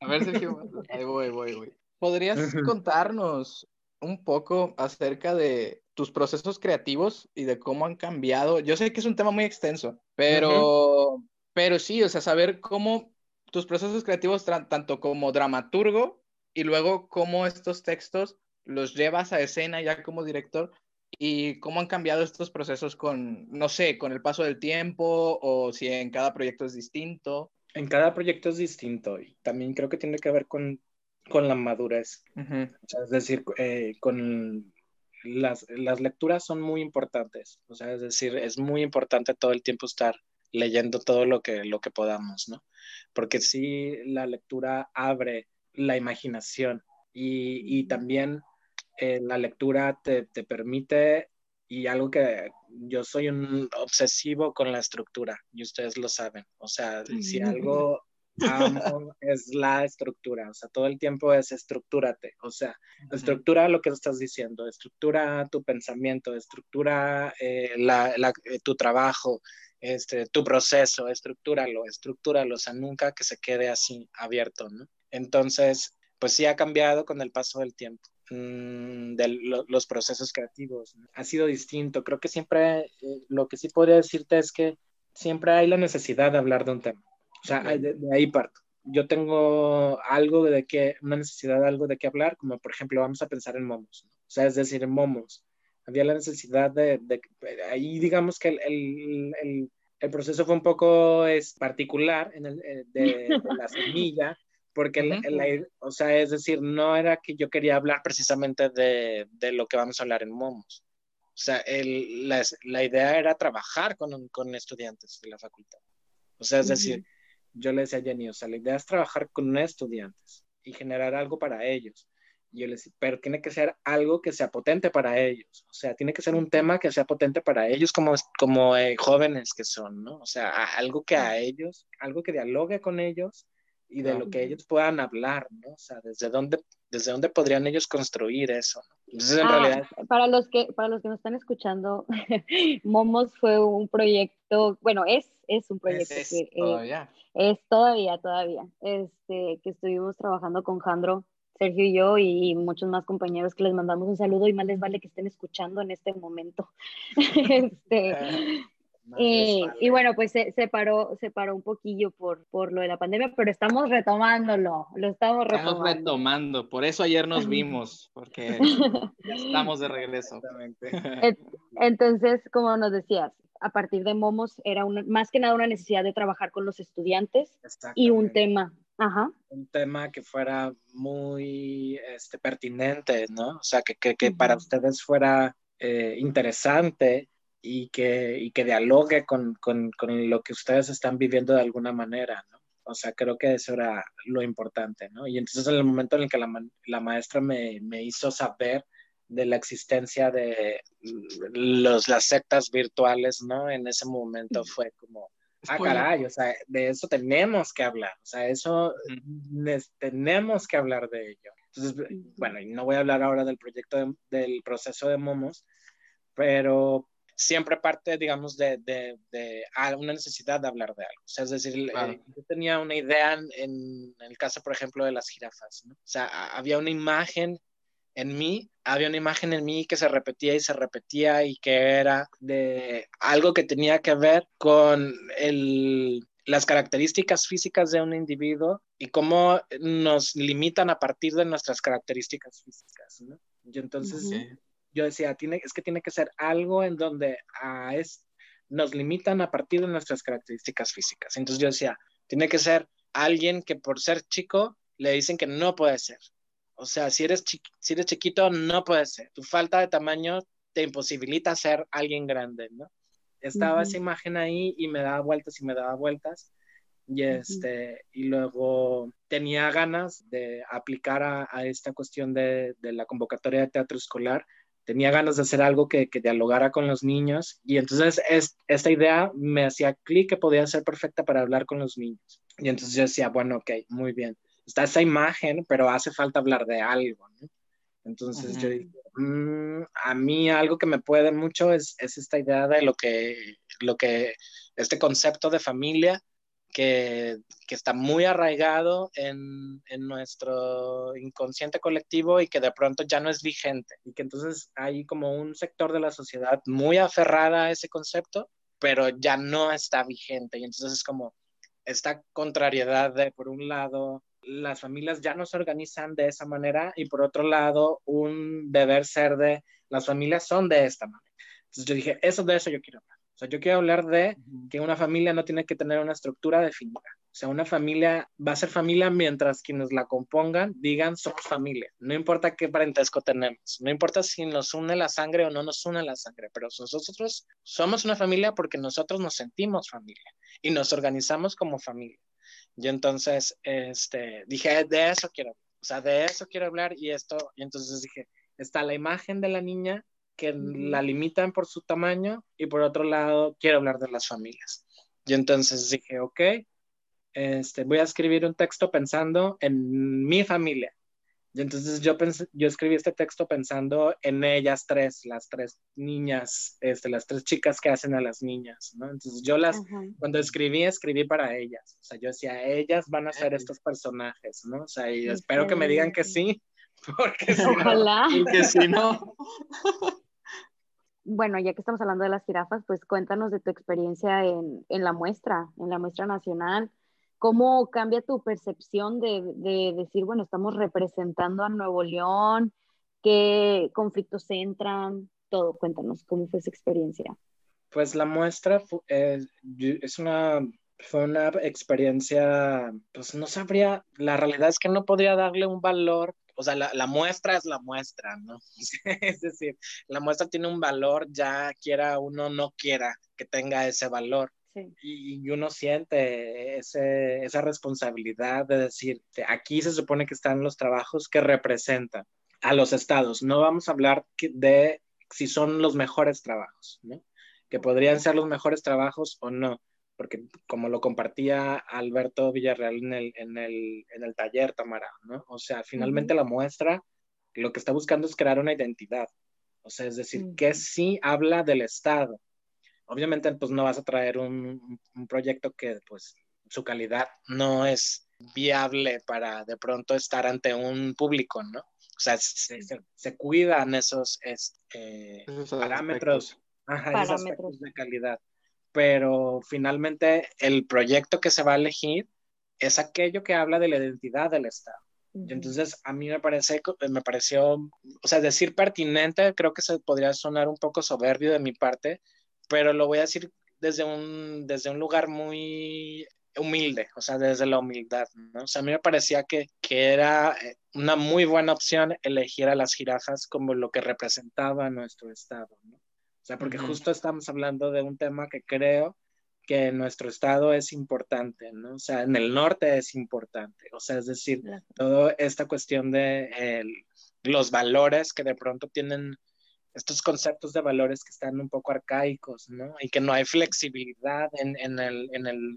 Speaker 2: A ver, Sergio, basta. Ahí voy, voy, voy. ¿Podrías contarnos un poco acerca de tus procesos creativos y de cómo han cambiado? Yo sé que es un tema muy extenso, pero, pero sí, o sea, saber cómo tus procesos creativos tanto como dramaturgo y luego cómo estos textos los llevas a escena ya como director y cómo han cambiado estos procesos con, no sé, con el paso del tiempo o si en cada proyecto es distinto.
Speaker 3: En cada proyecto es distinto y también creo que tiene que ver con, con la madurez. es decir, eh, con las, las lecturas son muy importantes, o sea, es decir, es muy importante todo el tiempo estar leyendo todo lo que, lo que podamos, ¿no? Porque sí, la lectura abre la imaginación y, y también eh, la lectura te, te, permite, y algo que yo soy un obsesivo con la estructura, y ustedes lo saben, o sea, si algo amo es la estructura, o sea, todo el tiempo es estructúrate, o sea, estructura lo que estás diciendo, estructura tu pensamiento, estructura eh, la, la, eh, tu trabajo, este, tu proceso, estructúralo, estructúralo, o sea, nunca que se quede así abierto, ¿no? Entonces, pues sí ha cambiado con el paso del tiempo. Mm, de lo, los procesos creativos. Ha sido distinto. Creo que siempre, eh, lo que sí podría decirte es que siempre hay la necesidad de hablar de un tema. O sea, de, de ahí parto. Yo tengo algo de que, una necesidad de algo de qué hablar, como por ejemplo, vamos a pensar en momos. O sea, es decir, en momos. Había la necesidad de, de ahí digamos que el, el, el, el, proceso fue un poco es, particular en el, eh, de, de la semilla, porque, la, la, o sea, es decir, no era que yo quería hablar precisamente de, de lo que vamos a hablar en Momos. O sea, el, la, la, idea era trabajar con, con, estudiantes de la facultad. O sea, es uh -huh. Yo le decía a Jenny, o sea, la idea es trabajar con estudiantes y generar algo para ellos. Y yo le decía, pero tiene que ser algo que sea potente para ellos. O sea, tiene que ser un tema que sea potente para ellos como, como eh, jóvenes que son, ¿no? O sea, algo que a ellos, algo que dialogue con ellos y de lo que ellos puedan hablar, ¿no? O sea, desde dónde, desde dónde podrían ellos construir eso, ¿no?
Speaker 1: Entonces, en ah, realidad... Para los, que, para los que nos están escuchando, Momos fue un proyecto, bueno, es, es un proyecto
Speaker 2: es,
Speaker 1: que...
Speaker 2: Es todavía.
Speaker 1: Eh, es todavía, todavía, este, que estuvimos trabajando con Jandro, Sergio y yo y muchos más compañeros que les mandamos un saludo y más les vale que estén escuchando en este momento. este, y, y, bueno, pues se, se, paró, se paró un poquillo por, por lo de la pandemia, pero estamos retomándolo, lo estamos retomando.
Speaker 2: Estamos retomando, por eso ayer nos vimos, porque estamos de regreso.
Speaker 1: Entonces, como nos decías, a partir de Momos era una, más que nada una necesidad de trabajar con los estudiantes y un tema. Ajá.
Speaker 3: Un tema que fuera muy este, pertinente, ¿no? O sea, que, que, que para ustedes fuera eh, interesante y que, y que dialogue con, con, con, lo que ustedes están viviendo de alguna manera, ¿no? O sea, creo que eso era lo importante, ¿no? Y entonces en el momento en el que la, la maestra me, me, hizo saber de la existencia de los, las sectas virtuales, ¿no? En ese momento fue como, ah, caray, o sea, de eso tenemos que hablar, o sea, eso tenemos que hablar de ello. Entonces, bueno, y no voy a hablar ahora del proyecto de, del proceso de Momos, pero siempre parte, digamos, de, de, de, una necesidad de hablar de algo. O sea, es decir, claro. eh, yo tenía una idea en, en, el caso, por ejemplo, de las jirafas. ¿no? O sea, había una imagen en mí, había una imagen en mí que se repetía y se repetía y que era de algo que tenía que ver con el, las características físicas de un individuo y cómo nos limitan a partir de nuestras características físicas. ¿no? Y entonces... Uh -huh yo decía, tiene, es que tiene que ser algo en donde ah, es, nos limitan a partir de nuestras características físicas. Entonces yo decía, tiene que ser alguien que por ser chico le dicen que no puede ser. O sea, si eres, si eres chiquito, no puede ser. Tu falta de tamaño te imposibilita ser alguien grande, ¿no? Estaba uh -huh. esa imagen ahí y me daba vueltas y me daba vueltas. Y, este, uh -huh. y luego tenía ganas de aplicar a, a esta cuestión de, de, la convocatoria de teatro escolar tenía ganas de hacer algo que, que dialogara con los niños y entonces es, esta idea me hacía clic que podía ser perfecta para hablar con los niños. Y entonces yo decía, bueno, ok, muy bien. Está esa imagen, pero hace falta hablar de algo, ¿no? Entonces yo dije, mmm, a mí algo que me puede mucho es, es esta idea de lo que, lo que, este concepto de familia que, que, está muy arraigado en, en, nuestro inconsciente colectivo y que de pronto ya no es vigente. Y que entonces hay como un sector de la sociedad muy aferrada a ese concepto, pero ya no está vigente. Y entonces es como esta contrariedad de, por un lado, las familias ya no se organizan de esa manera y por otro lado, un deber ser de las familias son de esta manera. Entonces yo dije, eso de eso yo quiero hablar. Sea, yo quiero hablar de que una familia no tiene que tener una estructura definida. O sea, una familia va a ser familia mientras quienes la compongan digan somos familia. No importa qué parentesco tenemos, no importa si nos une la sangre o no nos une la sangre, pero nosotros somos una familia porque nosotros nos sentimos familia y nos organizamos como familia. Y entonces este, dije, de eso quiero, o sea, de eso quiero hablar y esto, y entonces dije, está la imagen de la niña que la limitan por su tamaño y por otro lado quiero hablar de las familias. Y entonces dije, ok, este, voy a escribir un texto pensando en mi familia. Y entonces yo, pensé, yo escribí este texto pensando en ellas tres, las tres niñas, este, las tres chicas que hacen a las niñas, ¿no? Entonces yo las, cuando escribí, escribí para ellas. O sea, yo decía, ellas van a ser estos personajes, ¿no? O sea, y espero que me digan que sí, porque si
Speaker 1: Ojalá.
Speaker 3: no, que si no.
Speaker 1: Bueno, ya que estamos hablando de las jirafas, pues cuéntanos de tu experiencia en, en la muestra, en la muestra nacional ¿Cómo cambia tu percepción de, decir, bueno, estamos representando a Nuevo León? ¿Qué conflictos entran? Todo, cuéntanos, ¿cómo fue esa experiencia?
Speaker 3: Pues la muestra eh, es una, fue una experiencia, pues no sabría, la realidad es que no podría darle un valor o sea, la, la, muestra es la muestra, ¿no? es decir, la muestra tiene un valor, ya quiera uno no quiera que tenga ese valor. Y, uno siente ese, esa responsabilidad de decir, aquí se supone que están los trabajos que representan a los estados. No vamos a hablar de si son los mejores trabajos, ¿no? que podrían ser los mejores trabajos o no, porque como lo compartía Alberto Villarreal en el, en el, en el taller, Tamara, ¿no? O sea, finalmente la muestra lo que está buscando es crear una identidad, o sea, es decir, que sí habla del Estado, obviamente pues no vas a traer un, proyecto que pues su calidad no es viable para de pronto estar ante un público, ¿no? O sea, se, cuidan esos, este, parámetros, parámetros. de calidad, pero finalmente el proyecto que se va a elegir es aquello que habla de la identidad del Estado. Y entonces a mí me parece, me pareció, o sea, decir pertinente, creo que se podría sonar un poco soberbio de mi parte, pero lo voy a decir desde un, desde un lugar muy humilde, o sea, desde la humildad, ¿no? O sea, a mí me parecía que, que era eh, una muy buena opción elegir a las jirafas como lo que representaba nuestro estado, ¿no? O sea, porque justo estamos hablando de un tema que creo que en nuestro estado es importante, ¿no? O sea, en el norte es importante, o sea, es decir, toda esta cuestión de los valores que de pronto tienen estos conceptos de valores que están un poco arcaicos, ¿no? Y que no hay flexibilidad en, en, el, en, el,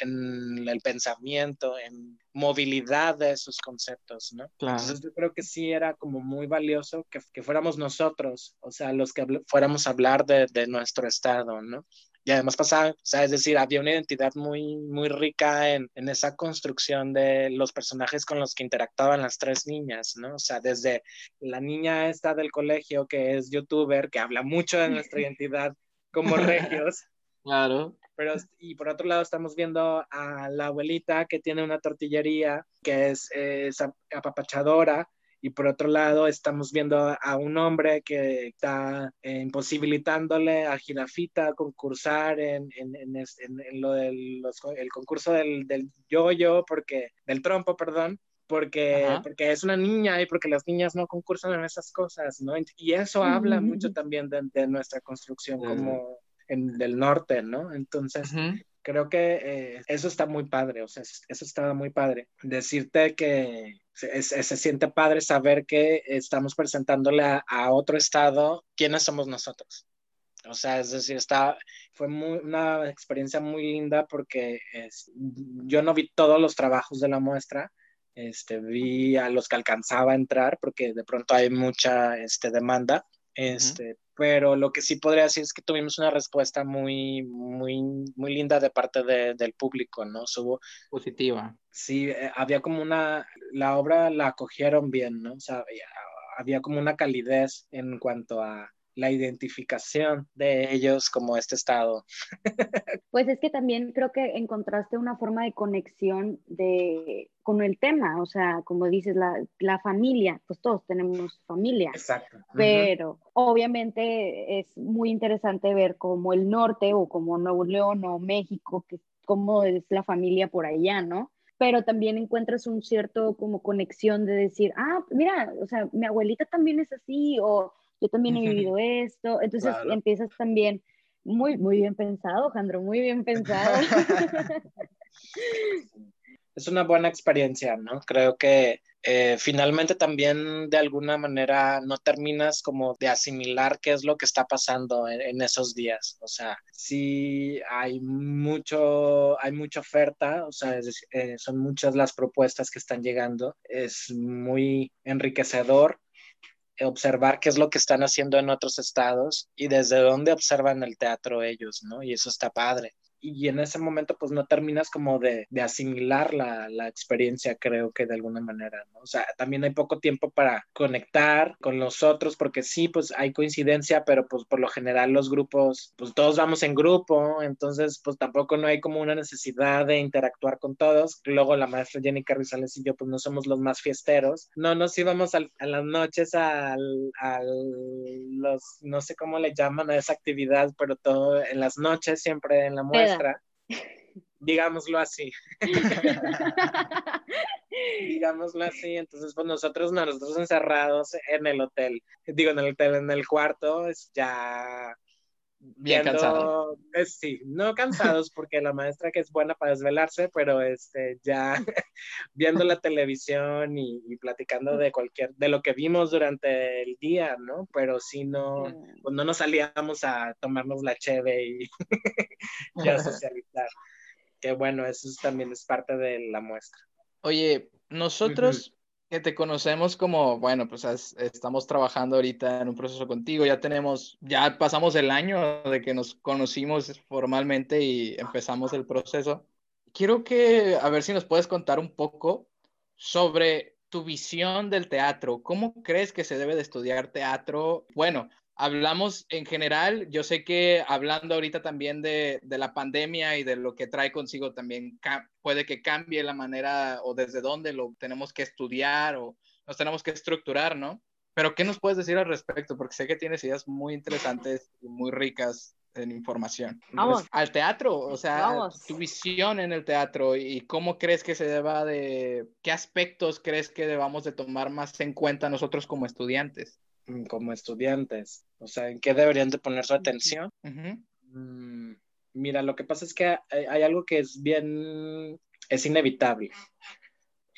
Speaker 3: en, el, pensamiento, en movilidad de esos conceptos, ¿no? Entonces yo creo que sí era como muy valioso que, que fuéramos nosotros, o sea, los que fuéramos a hablar de, de nuestro estado, ¿no? Y además pasaba, o sea, es decir, había una identidad muy, muy rica en, en, esa construcción de los personajes con los que interactuaban las tres niñas, ¿no? O sea, desde la niña esta del colegio que es youtuber, que habla mucho de nuestra identidad como regios.
Speaker 2: Claro.
Speaker 3: Pero, y por otro lado estamos viendo a la abuelita que tiene una tortillería, que es, es apapachadora, y por otro lado estamos viendo a un hombre que está eh, imposibilitándole a Girafita concursar en, en, en, en lo del el concurso del, del yo-yo, porque, del trompo, perdón, porque, porque es una niña y porque las niñas no concursan en esas cosas, ¿no? Y eso habla mucho también de, de nuestra construcción como en, del norte, ¿no? Entonces, creo que eh, eso está muy padre, o sea, eso está muy padre. Decirte que se, se, siente padre saber que estamos presentándole a, otro estado quiénes somos nosotros. O sea, es decir, está, fue una experiencia muy linda porque es, yo no vi todos los trabajos de la muestra, este, vi a los que alcanzaba a entrar porque de pronto hay mucha este, demanda, este, pero lo que sí podría decir es que tuvimos una respuesta muy, muy, muy linda de parte del público, ¿no? Subo,
Speaker 2: Positiva.
Speaker 3: Sí, eh, había como una, la obra la acogieron bien, ¿no? O sea, había como una calidez en cuanto a la identificación de ellos como este estado.
Speaker 1: Pues es que también creo que encontraste una forma de conexión de, con el tema, o sea, como dices, la, la familia, pues todos tenemos familia.
Speaker 3: Exacto.
Speaker 1: Pero obviamente es muy interesante ver cómo el norte o como Nuevo León o México, que cómo es la familia por allá, ¿no? Pero también encuentras un cierto como conexión de decir, ah, mira, o sea, mi abuelita también es así, o yo también he vivido esto. Entonces empiezas también muy, muy bien pensado, Jandro, muy bien pensado.
Speaker 3: es una buena experiencia, ¿no? Creo que eh, finalmente también de alguna manera no terminas como de asimilar qué es lo que está pasando en, esos días. O sea, sí hay mucho, hay mucha oferta, o sea, eh, son muchas las propuestas que están llegando. Es muy enriquecedor observar qué es lo que están haciendo en otros estados y desde dónde observan el teatro ellos, ¿no? Y eso está padre y en ese momento pues no terminas como de, de asimilar la, la, experiencia, creo que de alguna manera, ¿no? O sea, también hay poco tiempo para conectar con los otros, porque sí, pues hay coincidencia, pero pues por lo general los grupos, pues todos vamos en grupo, entonces pues tampoco no hay como una necesidad de interactuar con todos. Luego la maestra Jenny Carrizales y yo pues no somos los más fiesteros, no nos íbamos a las noches al, al, los, no sé cómo le llaman a esa actividad, pero todo en las noches siempre en la digámoslo así. digámoslo así, entonces pues nosotros, nosotros encerrados en el hotel, digo en el hotel, en el cuarto, es ya
Speaker 2: bien cansado.
Speaker 3: sí, no cansados porque la maestra que es buena para desvelarse, pero este ya viendo la televisión y, platicando de cualquier de lo que vimos durante el día, ¿no? Pero si no pues no nos salíamos a tomarnos la cheve y, ya socializar. Que bueno, eso también es parte de la muestra.
Speaker 2: Oye, nosotros que te conocemos como, bueno, pues estamos trabajando ahorita en un proceso contigo, ya tenemos, ya pasamos el año de que nos conocimos formalmente y empezamos el proceso. Quiero que, a ver si nos puedes contar un poco sobre tu visión del teatro. ¿Cómo crees que se debe de estudiar teatro? Bueno, hablamos en general, yo sé que hablando ahorita también de, la pandemia y de lo que trae consigo también puede que cambie la manera o desde dónde lo tenemos que estudiar o nos tenemos que estructurar, ¿no? Pero ¿qué nos puedes decir al respecto? Porque sé que tienes ideas muy interesantes y muy ricas en información.
Speaker 1: Vamos.
Speaker 2: al teatro, o sea, tu visión en el teatro y cómo crees que se deba de, qué aspectos crees que debamos de tomar más en cuenta nosotros como estudiantes.
Speaker 3: Mm, como estudiantes? O sea, ¿en qué deberían de poner su atención? Mm, mira, lo que pasa es que hay, algo que es bien, es inevitable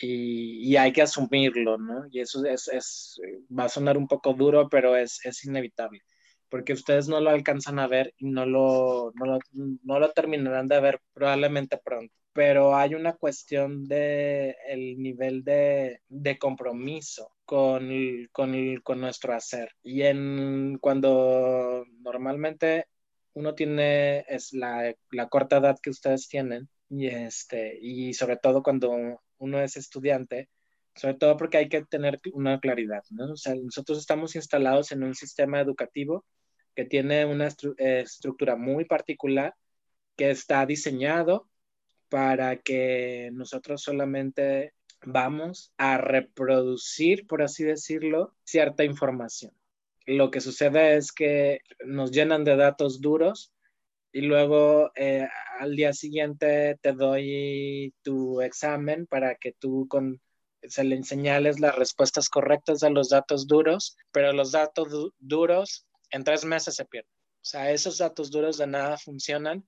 Speaker 3: y, hay que asumirlo, ¿no? Y eso es, es, va a sonar un poco duro, pero es, es inevitable porque ustedes no lo alcanzan a ver y no lo, no lo, no lo terminarán de ver probablemente pronto pero hay una cuestión de el nivel de, compromiso con, con, con, nuestro hacer. Y en cuando normalmente uno tiene es la, la, corta edad que ustedes tienen, y, este, y sobre todo cuando uno es estudiante, sobre todo porque hay que tener una claridad, ¿no? O sea, nosotros estamos instalados en un sistema educativo que tiene una estructura muy particular, que está diseñado para que nosotros solamente vamos a reproducir, por así decirlo, cierta información. Lo que sucede es que nos llenan de datos duros y luego eh, al día siguiente te doy tu examen para que tú se le señales las respuestas correctas a los datos duros, pero los datos duros en tres meses se pierden. O sea, esos datos duros de nada funcionan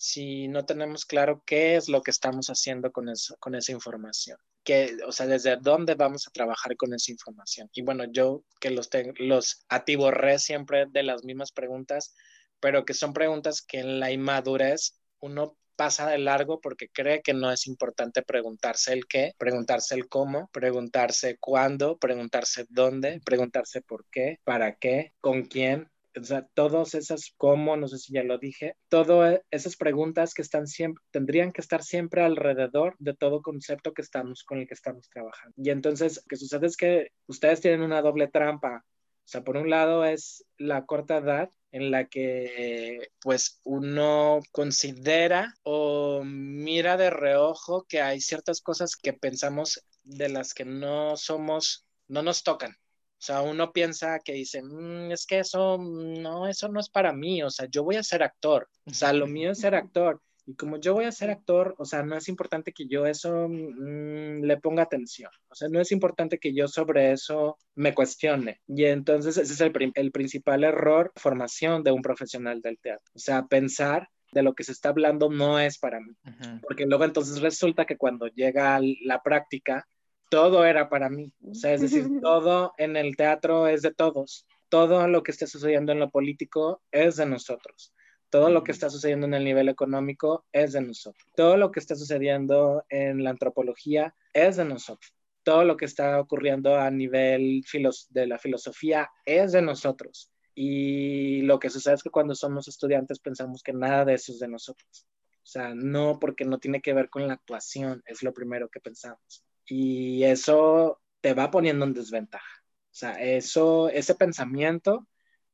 Speaker 3: si no tenemos claro qué es lo que estamos haciendo con, eso, con esa información. Que, o sea, desde dónde vamos a trabajar con esa información. Y bueno, yo que los, los atiborré siempre de las mismas preguntas, pero que son preguntas que en la inmadurez uno pasa de largo porque cree que no es importante preguntarse el qué, preguntarse el cómo, preguntarse cuándo, preguntarse dónde, preguntarse por qué, para qué, con quién, o sea, todas esas cómo, no sé si ya lo dije, todas esas preguntas que están siempre, tendrían que estar siempre alrededor de todo concepto que estamos, con el que estamos trabajando. Y entonces, lo que sucede es que ustedes tienen una doble trampa. O sea, por un lado es la corta edad en la que pues uno considera o mira de reojo que hay ciertas cosas que pensamos de las que no somos, no nos tocan. O sea, uno piensa que dice, mm, es que eso no, eso no es para mí, o sea, yo voy a ser actor, o sea, lo mío es ser actor. Y como yo voy a ser actor, o sea, no es importante que yo eso mm, le ponga atención. O sea, no es importante que yo sobre eso me cuestione. Y entonces ese es el, el principal error, formación de un profesional del teatro. O sea, pensar de lo que se está hablando no es para mí. Porque luego entonces resulta que cuando llega la práctica, todo era para mí. O sea, es decir, todo en el teatro es de todos. Todo lo que está sucediendo en lo político es de nosotros. Todo lo que está sucediendo en el nivel económico es de nosotros. Todo lo que está sucediendo en la antropología es de nosotros. Todo lo que está ocurriendo a nivel de la filosofía es de nosotros. Y lo que sucede es que cuando somos estudiantes pensamos que nada de eso es de nosotros. O sea, no porque no tiene que ver con la actuación, es lo primero que pensamos. Y eso te va poniendo en desventaja. O sea, eso, ese pensamiento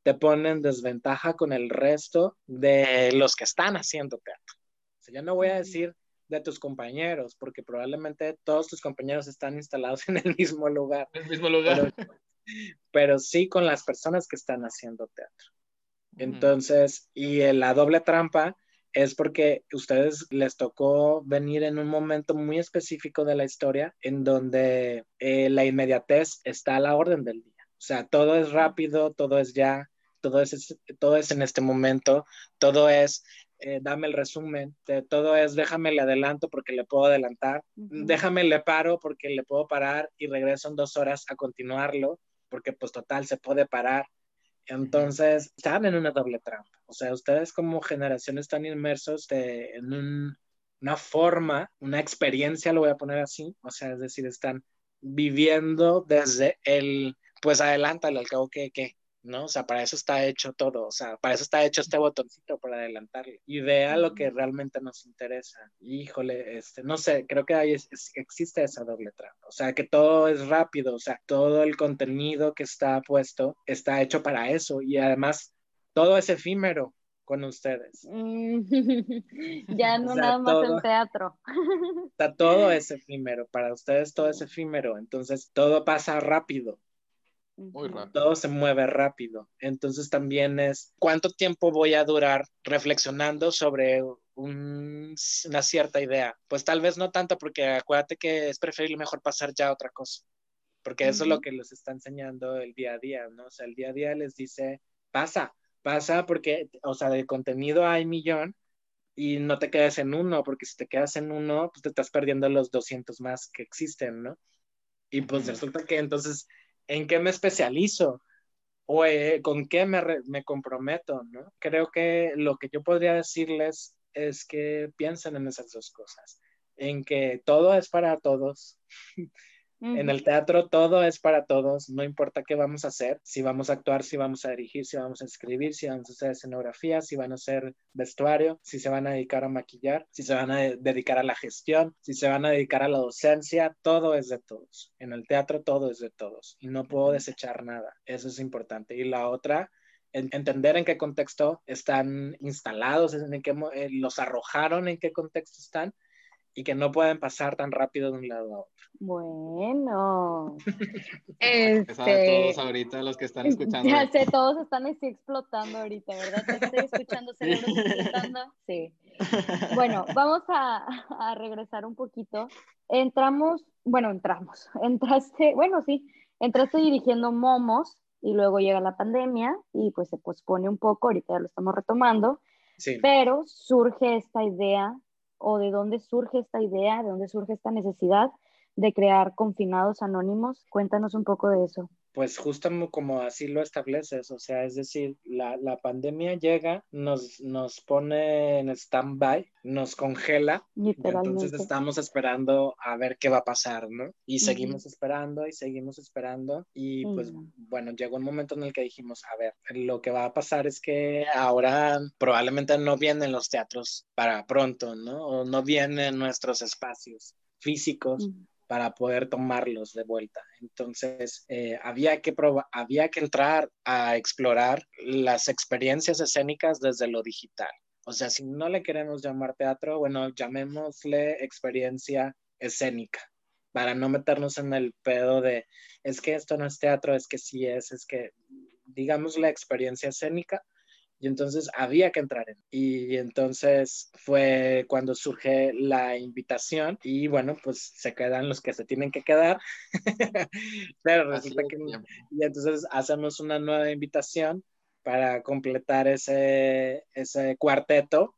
Speaker 3: te pone en desventaja con el resto de los que están haciendo teatro. O sea, yo no voy a decir de tus compañeros, porque probablemente todos tus compañeros están instalados en el mismo lugar.
Speaker 2: En el mismo lugar.
Speaker 3: Pero, sí con las personas que están haciendo teatro. Entonces, y la doble trampa es porque a ustedes les tocó venir en un momento muy específico de la historia en donde eh, la inmediatez está a la orden del día. O sea, todo es rápido, todo es ya, todo es, todo es en este momento, todo es, eh, dame el resumen, de, todo es, déjame le adelanto porque le puedo adelantar, déjame le paro porque le puedo parar y regreso en dos horas a continuarlo, porque pues total se puede parar. Entonces, están en una doble trampa. O sea, ustedes como generación están inmersos en una forma, una experiencia, lo voy a poner así, o sea, es decir, están viviendo desde el, pues adelántale al cabo que, que ¿no? O sea, para eso está hecho todo, o sea, para eso está hecho este botoncito para adelantarle. Y vea lo que realmente nos interesa. Híjole, este, no sé, creo que ahí existe esa doble trampa. O sea, que todo es rápido, o sea, todo el contenido que está puesto está hecho para eso y además todo es efímero con ustedes.
Speaker 1: ya no nada más en teatro.
Speaker 3: Está todo es efímero, para ustedes todo es efímero, entonces todo pasa rápido.
Speaker 2: Muy rápido.
Speaker 3: Todo se mueve rápido. Entonces también es cuánto tiempo voy a durar reflexionando sobre una cierta idea. Pues tal vez no tanto porque acuérdate que es preferible mejor pasar ya a otra cosa. Porque eso es lo que les está enseñando el día a día, ¿no? O sea, el día a día les dice, pasa, pasa porque, o sea, de contenido hay millón y no te quedes en uno, porque si te quedas en uno, pues te estás perdiendo los 200 más que existen, ¿no? Y pues resulta que entonces en qué me especializo o eh, con qué me, me, comprometo, ¿no? Creo que lo que yo podría decirles es que piensen en esas dos cosas, en que todo es para todos, en el teatro todo es para todos, no importa qué vamos a hacer, si vamos a actuar, si vamos a dirigir, si vamos a escribir, si vamos a hacer escenografía, si van a hacer vestuario, si se van a dedicar a maquillar, si se van a dedicar a la gestión, si se van a dedicar a la docencia, todo es de todos. En el teatro todo es de todos y no puedo desechar nada, eso es importante. Y la otra entender en qué contexto están instalados, en qué eh, los arrojaron, en qué contexto están y que no pueden pasar tan rápido de un lado a otro.
Speaker 1: Bueno.
Speaker 2: este... todos ahorita los que están escuchando.
Speaker 1: Ya sé, todos están así explotando ahorita, ¿verdad? Estoy escuchando, cerebros explotando. Sí. Bueno, vamos a, a, regresar un poquito. Entramos, bueno, entramos. Entraste, bueno, sí, entraste dirigiendo Momos y luego llega la pandemia y pues se pospone un poco, ahorita ya lo estamos retomando. Sí. Pero surge esta idea o de dónde surge esta idea, de dónde surge esta necesidad de crear confinados anónimos. Cuéntanos un poco de eso.
Speaker 3: Pues justo como así lo estableces, o sea, es decir, la, pandemia llega, nos, nos pone en stand-by, nos congela, entonces estamos esperando a ver qué va a pasar, ¿no? Y seguimos esperando y seguimos esperando y pues bueno, llegó un momento en el que dijimos, a ver, lo que va a pasar es que ahora probablemente no vienen los teatros para pronto, ¿no? O no vienen nuestros espacios físicos para poder tomarlos de vuelta. Entonces, eh, había, que había que entrar a explorar las experiencias escénicas desde lo digital. O sea, si no le queremos llamar teatro, bueno, llamémosle experiencia escénica, para no meternos en el pedo de, es que esto no es teatro, es que sí es, es que, digamos, la experiencia escénica y entonces había que entrar en. Y entonces fue cuando surge la invitación y bueno, pues se quedan los que se tienen que quedar. Pero resulta que... Y entonces hacemos una nueva invitación para completar ese, ese cuarteto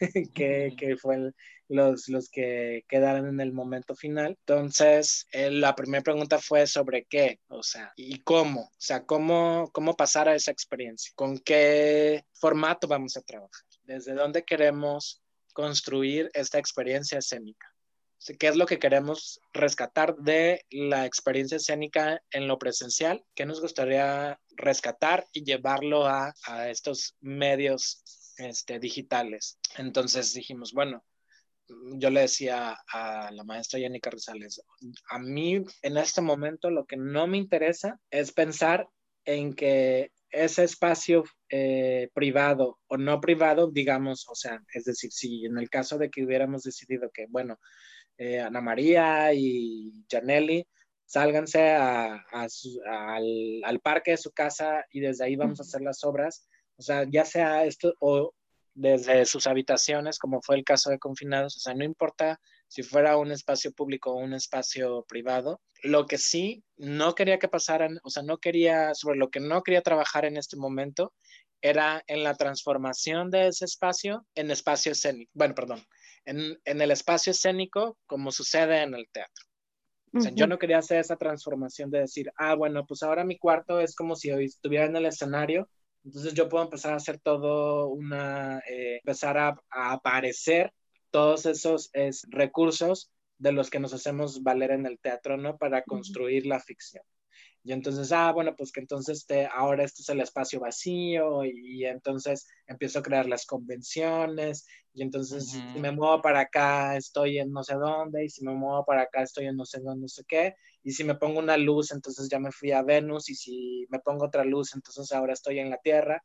Speaker 3: que, que, fue los, los que quedaron en el momento final. Entonces, eh, la primera pregunta fue sobre qué, o sea, y cómo, o sea, cómo, cómo pasar a esa experiencia, con qué formato vamos a trabajar, desde dónde queremos construir esta experiencia escénica. ¿Qué es lo que queremos rescatar de la experiencia escénica en lo presencial? ¿Qué nos gustaría rescatar y llevarlo a, a estos medios este, digitales? Entonces dijimos, bueno, yo le decía a la maestra Jenny Carrizales, a mí en este momento lo que no me interesa es pensar en que ese espacio eh, privado o no privado, digamos, o sea, es decir, si en el caso de que hubiéramos decidido que, bueno, eh, Ana María y Janelli, sálganse al, parque de su casa y desde ahí vamos a hacer las obras. O sea, ya sea esto o desde sus habitaciones, como fue el caso de confinados, o sea, no importa si fuera un espacio público o un espacio privado. Lo que sí no quería que pasaran, o sea, no quería, sobre lo que no quería trabajar en este momento, era en la transformación de ese espacio en espacio escénico. Bueno, perdón, en, el espacio escénico como sucede en el teatro. O sea, yo no quería hacer esa transformación de decir, ah, bueno, pues ahora mi cuarto es como si hoy estuviera en el escenario, entonces yo puedo empezar a hacer todo una, eh, empezar a, aparecer todos esos recursos de los que nos hacemos valer en el teatro, ¿no? Para construir la ficción. Y entonces, ah, bueno, pues que entonces te, ahora este es el espacio vacío y, entonces empiezo a crear las convenciones y entonces si me muevo para acá estoy en no sé dónde y si me muevo para acá estoy en no sé dónde, no sé qué. Y si me pongo una luz, entonces ya me fui a Venus y si me pongo otra luz, entonces ahora estoy en la Tierra.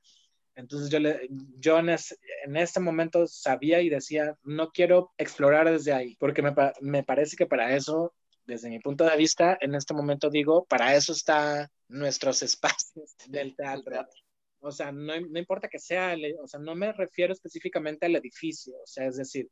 Speaker 3: Entonces yo, le, yo en, en, este momento sabía y decía, no quiero explorar desde ahí, porque me, me parece que para eso desde mi punto de vista, en este momento digo, para eso están nuestros espacios del teatro. O sea, no, no importa que sea, o sea, no me refiero específicamente al edificio, o sea, es decir,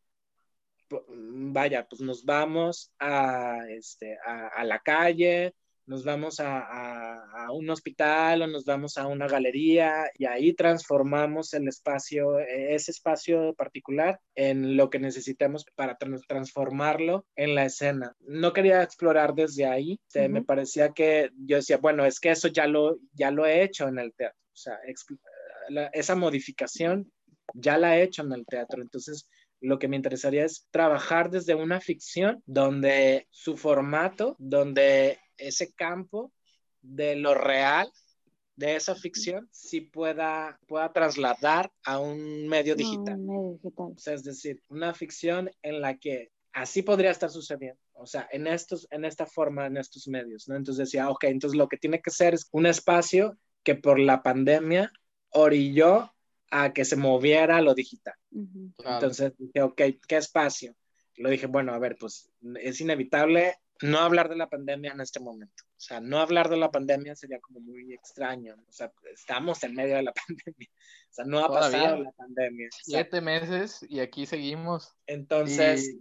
Speaker 3: vaya, pues nos vamos a, este, a, a la calle, nos vamos a, un hospital o nos vamos a una galería y ahí transformamos el espacio, e, ese espacio particular en lo que necesitamos para transformarlo en la escena. No quería explorar desde ahí, me parecía que yo decía, bueno, es que eso ya lo, ya lo he hecho en el teatro, o sea, esa modificación ya la he hecho en el teatro, entonces lo que me interesaría es trabajar desde una ficción donde su formato, donde ese campo de lo real de esa ficción si pueda, pueda trasladar a un medio digital. es decir, una ficción en la que así podría estar sucediendo. O sea, en, estos, en esta forma, en estos medios, ¿no? Entonces decía, ok, entonces lo que tiene que ser es un espacio que por la pandemia orilló a que se moviera lo digital. Entonces dije, ok, ¿qué espacio? Lo dije, bueno, a ver, pues es inevitable no hablar de la pandemia en este momento. O sea, no hablar de la pandemia sería como muy extraño. O sea, estamos en medio de la pandemia. O sea, no ha pasado la pandemia.
Speaker 2: Siete meses y aquí seguimos.
Speaker 3: Entonces.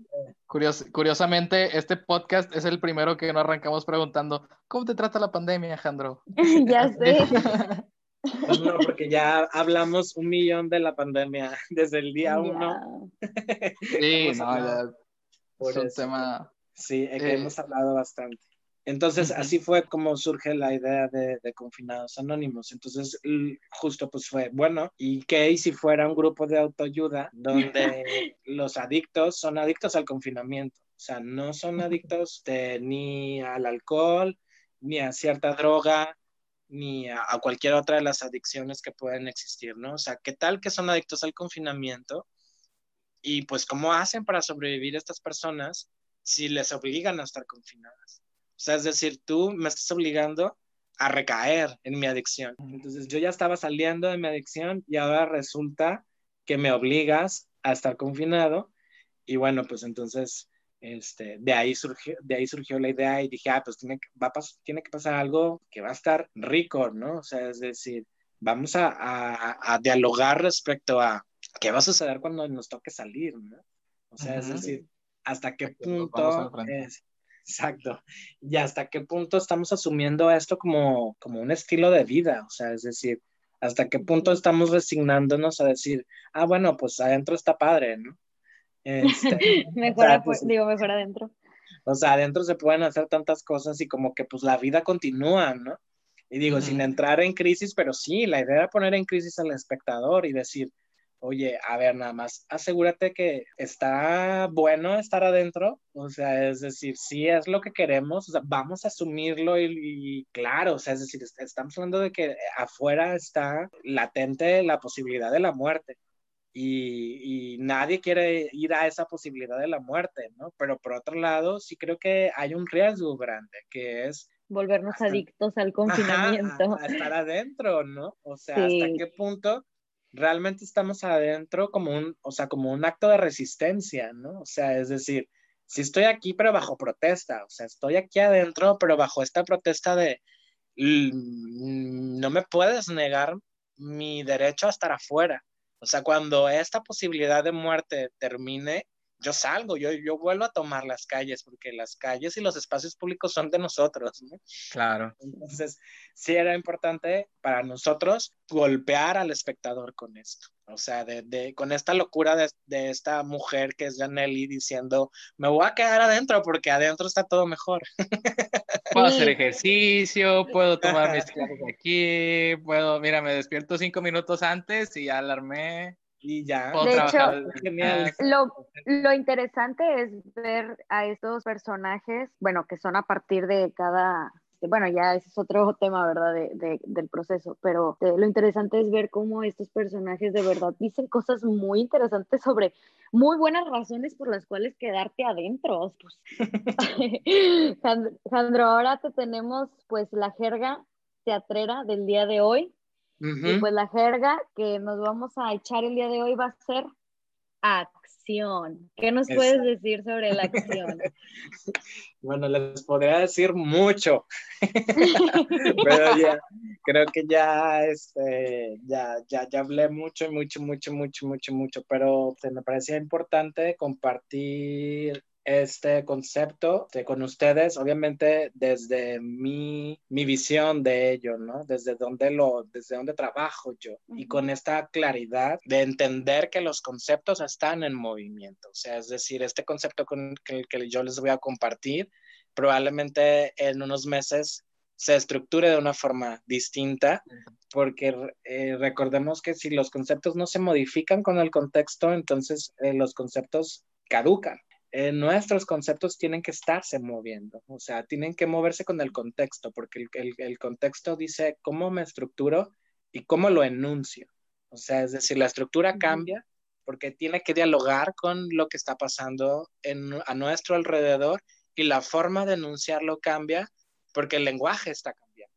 Speaker 2: curiosamente, este podcast es el primero que no arrancamos preguntando: ¿Cómo te trata la pandemia, Alejandro?
Speaker 1: ya sé.
Speaker 3: No, porque ya hablamos un millón de la pandemia desde el día uno.
Speaker 2: Sí, no, ya. Es un tema
Speaker 3: Sí, que eh, hemos hablado bastante. Entonces, así fue como surge la idea de, Confinados Anónimos. Entonces, justo pues fue, bueno, ¿y qué si fuera un grupo de autoayuda donde los adictos son adictos al confinamiento? O sea, no son adictos ni al alcohol, ni a cierta droga, ni a, cualquier otra de las adicciones que pueden existir, ¿no? O sea, ¿qué tal que son adictos al confinamiento? Y pues, ¿cómo hacen para sobrevivir estas personas si les obligan a estar confinadas. O sea, es decir, tú me estás obligando a recaer en mi adicción. Entonces yo ya estaba saliendo de mi adicción y ahora resulta que me obligas a estar confinado y bueno, pues entonces este, de, ahí surgió, de ahí surgió la idea y dije, ah, pues tiene, va tiene que pasar algo que va a estar rico, ¿no? O sea, es decir, vamos a, dialogar respecto a qué va a suceder cuando nos toque salir, ¿no? O sea, es decir, hasta qué punto es, exacto, y hasta qué punto estamos asumiendo esto como, como un estilo de vida, o sea, es decir, hasta qué punto estamos resignándonos a decir, ah, bueno, pues adentro está padre, ¿no?
Speaker 1: Este, mejor, pues, digo, mejor adentro.
Speaker 3: O sea, adentro se pueden hacer tantas cosas y como que pues la vida continúa, ¿no? Y digo, sin entrar en crisis, pero sí, la idea era poner en crisis al espectador y decir, oye, a ver, nada más, asegúrate que está bueno estar adentro, o sea, es decir, sí es lo que queremos, o sea, vamos a asumirlo y, claro, o sea, es decir, estamos hablando de que afuera está latente la posibilidad de la muerte. Y, y, nadie quiere ir a esa posibilidad de la muerte, ¿no? Pero por otro lado, sí creo que hay un riesgo grande, que es
Speaker 1: volvernos adictos al confinamiento.
Speaker 3: a, estar adentro, ¿no? O sea, hasta qué punto realmente estamos adentro como un, o sea, como un acto de resistencia, ¿no? O sea, es decir, si estoy aquí pero bajo protesta, o sea, estoy aquí adentro pero bajo esta protesta de no me puedes negar mi derecho a estar afuera. O sea, cuando esta posibilidad de muerte termine, yo salgo, yo, yo vuelvo a tomar las calles, porque las calles y los espacios públicos son de nosotros, ¿no?
Speaker 2: Claro.
Speaker 3: Entonces, sí era importante para nosotros golpear al espectador con esto. O sea, de, de, con esta locura de, de, esta mujer que es Janelli diciendo, me voy a quedar adentro porque adentro está todo mejor.
Speaker 2: Puedo hacer ejercicio, puedo tomar mis clases aquí, puedo, mira, me despierto cinco minutos antes y ya alarmé
Speaker 3: y ya.
Speaker 1: De hecho, lo, lo, interesante es ver a estos personajes, bueno, que son a partir de cada, bueno, ya ese es otro tema, ¿verdad? De, de, del proceso, pero eh, lo interesante es ver cómo estos personajes de verdad dicen cosas muy interesantes sobre muy buenas razones por las cuales quedarte adentro. Pues. Sandro, ahora te tenemos pues la jerga teatrera del día de hoy. Y pues la jerga que nos vamos a echar el día de hoy va a ser acción. ¿Qué nos puedes decir sobre la acción?
Speaker 3: bueno, les podría decir mucho, pero ya, creo que ya, este, ya, ya, ya hablé mucho, mucho, mucho, mucho, mucho, mucho, pero me parecía importante compartir este concepto con ustedes, obviamente desde mi, mi, visión de ello, ¿no? Desde donde lo, desde donde trabajo yo y con esta claridad de entender que los conceptos están en movimiento, o sea, es decir, este concepto con que, que yo les voy a compartir probablemente en unos meses se estructure de una forma distinta, porque eh, recordemos que si los conceptos no se modifican con el contexto, entonces eh, los conceptos caducan. Eh, nuestros conceptos tienen que estarse moviendo, o sea, tienen que moverse con el contexto, porque el, contexto dice cómo me estructuro y cómo lo enuncio. O sea, es decir, la estructura cambia porque tiene que dialogar con lo que está pasando a nuestro alrededor y la forma de enunciarlo cambia porque el lenguaje está cambiando.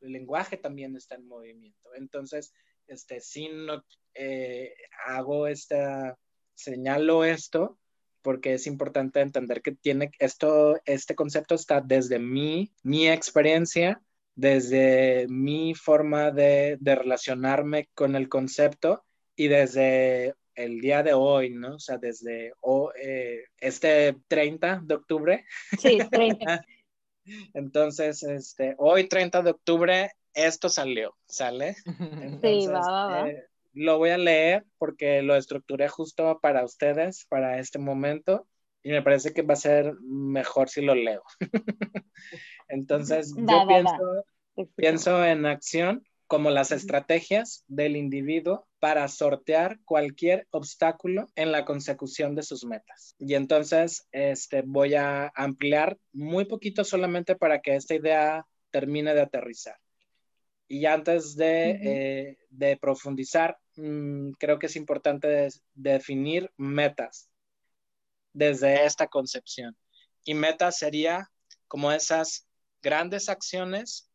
Speaker 3: El lenguaje también está en movimiento. Entonces, este, si no eh, hago esta, señalo esto, porque es importante entender que tiene esto, este concepto está desde mi, mi experiencia, desde mi forma de, de relacionarme con el concepto y desde el día de hoy, ¿no? O sea, desde eh, este 30 de octubre.
Speaker 1: Sí, 30.
Speaker 3: Entonces, este, hoy 30 de octubre, esto salió, ¿sale?
Speaker 1: sí, va, va, va.
Speaker 3: Eh, lo voy a leer porque lo estructuré justo para ustedes, para este momento, y me parece que va a ser mejor si lo leo. Entonces, yo pienso, pienso en acción como las estrategias del individuo para sortear cualquier obstáculo en la consecución de sus metas. Y entonces este, voy a ampliar muy poquito solamente para que esta idea termine de aterrizar. Y antes de, eh, profundizar, mm, creo que es importante definir metas desde esta concepción. Y meta sería como esas grandes acciones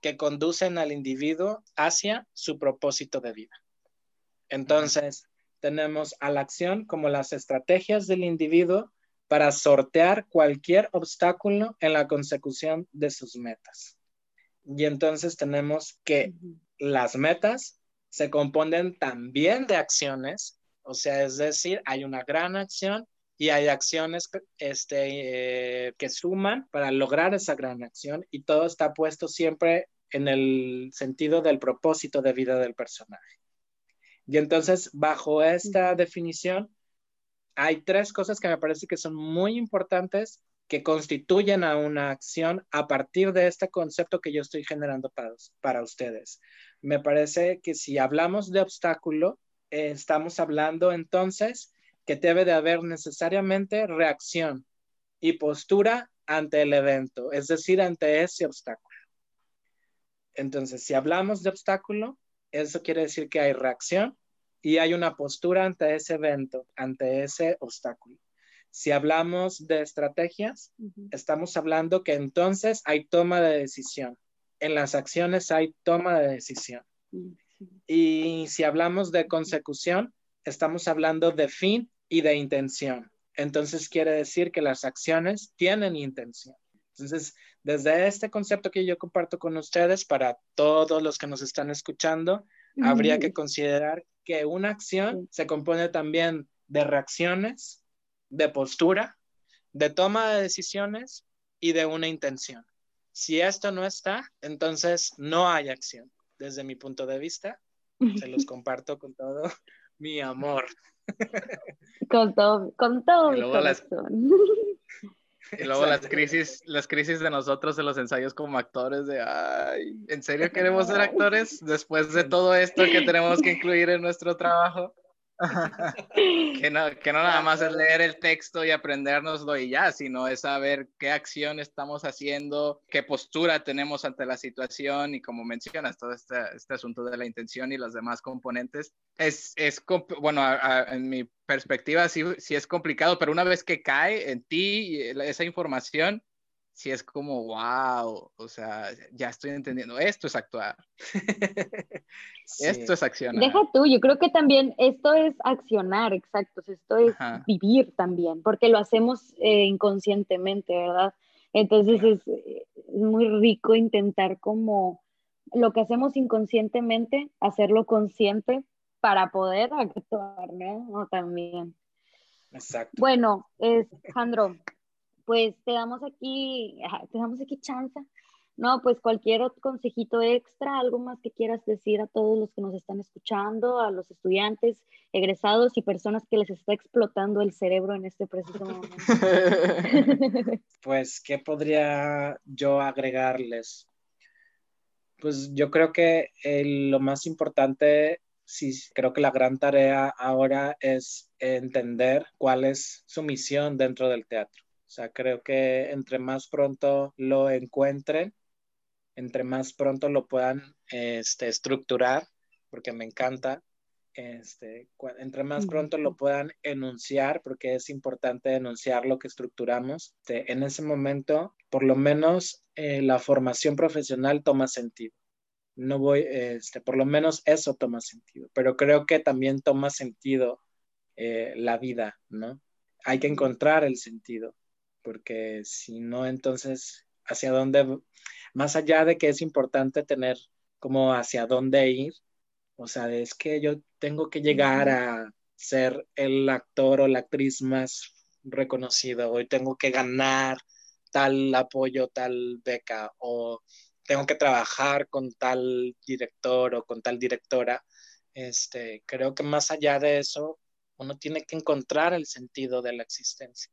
Speaker 3: que conducen al individuo hacia su propósito de vida. Entonces, tenemos a la acción como las estrategias del individuo para sortear cualquier obstáculo en la consecución de sus metas. Y entonces tenemos que las metas se componen también de acciones, o sea, es decir, hay una gran acción y hay acciones este, eh, que suman para lograr esa gran acción y todo está puesto siempre en el sentido del propósito de vida del personaje. Y entonces, bajo esta definición, hay tres cosas que me parece que son muy importantes que constituyen a una acción a partir de este concepto que yo estoy generando para, ustedes. Me parece que si hablamos de obstáculo, eh, estamos hablando entonces que debe de haber necesariamente reacción y postura ante el evento, es decir, ante ese obstáculo. Entonces, si hablamos de obstáculo, eso quiere decir que hay reacción y hay una postura ante ese evento, ante ese obstáculo. Si hablamos de estrategias, estamos hablando que entonces hay toma de decisión. En las acciones hay toma de decisión. Y si hablamos de consecución, estamos hablando de fin y de intención. Entonces quiere decir que las acciones tienen intención. Entonces, desde este concepto que yo comparto con ustedes, para todos los que nos están escuchando, habría que considerar que una acción se compone también de reacciones, de postura, de toma de decisiones y de una intención. Si esto no está, entonces no hay acción. Desde mi punto de vista, se los comparto con todo mi amor.
Speaker 1: Con todo, con todo mi corazón.
Speaker 2: y luego las crisis, las crisis de nosotros en los ensayos como actores de, ay, ¿en serio queremos ser actores después de todo esto que tenemos que incluir en nuestro trabajo? que, no, que no nada más es leer el texto y aprendérnoslo y ya, sino es saber qué acción estamos haciendo, qué postura tenemos ante la situación y como mencionas, todo este, este asunto de la intención y los demás componentes. Es, es bueno, en mi perspectiva sí, sí es complicado, pero una vez que cae en ti esa información, si es como, wow, o sea, ya estoy entendiendo, esto es actuar. Esto es accionar.
Speaker 1: Deja tú, yo creo que también esto es accionar, exacto, esto es vivir también, porque lo hacemos eh, inconscientemente, ¿verdad? Entonces es, es muy rico intentar como lo que hacemos inconscientemente, hacerlo consciente para poder actuar, ¿no? también.
Speaker 3: Exacto.
Speaker 1: Bueno, Alejandro, pues te damos aquí, te damos aquí chance. No, pues cualquier consejito extra, algo más que quieras decir a todos los que nos están escuchando, a los estudiantes, egresados y personas que les está explotando el cerebro en este preciso momento.
Speaker 3: pues, ¿qué podría yo agregarles? Pues yo creo que lo más importante, sí, creo que la gran tarea ahora es entender cuál es su misión dentro del teatro o sea, creo que entre más pronto lo encuentren, entre más pronto lo puedan este, estructurar, porque me encanta, este, entre más pronto lo puedan enunciar, porque es importante enunciar lo que estructuramos, este, en ese momento, por lo menos eh, la formación profesional toma sentido. No voy, este, por lo menos eso toma sentido, pero creo que también toma sentido eh, la vida, ¿no? Hay que encontrar el sentido porque si no, entonces, ¿hacia dónde? Más allá de que es importante tener como hacia dónde ir, o sea, es que yo tengo que llegar a ser el actor o la actriz más reconocido, hoy tengo que ganar tal apoyo, tal beca, o tengo que trabajar con tal director o con tal directora. Este, creo que más allá de eso, uno tiene que encontrar el sentido de la existencia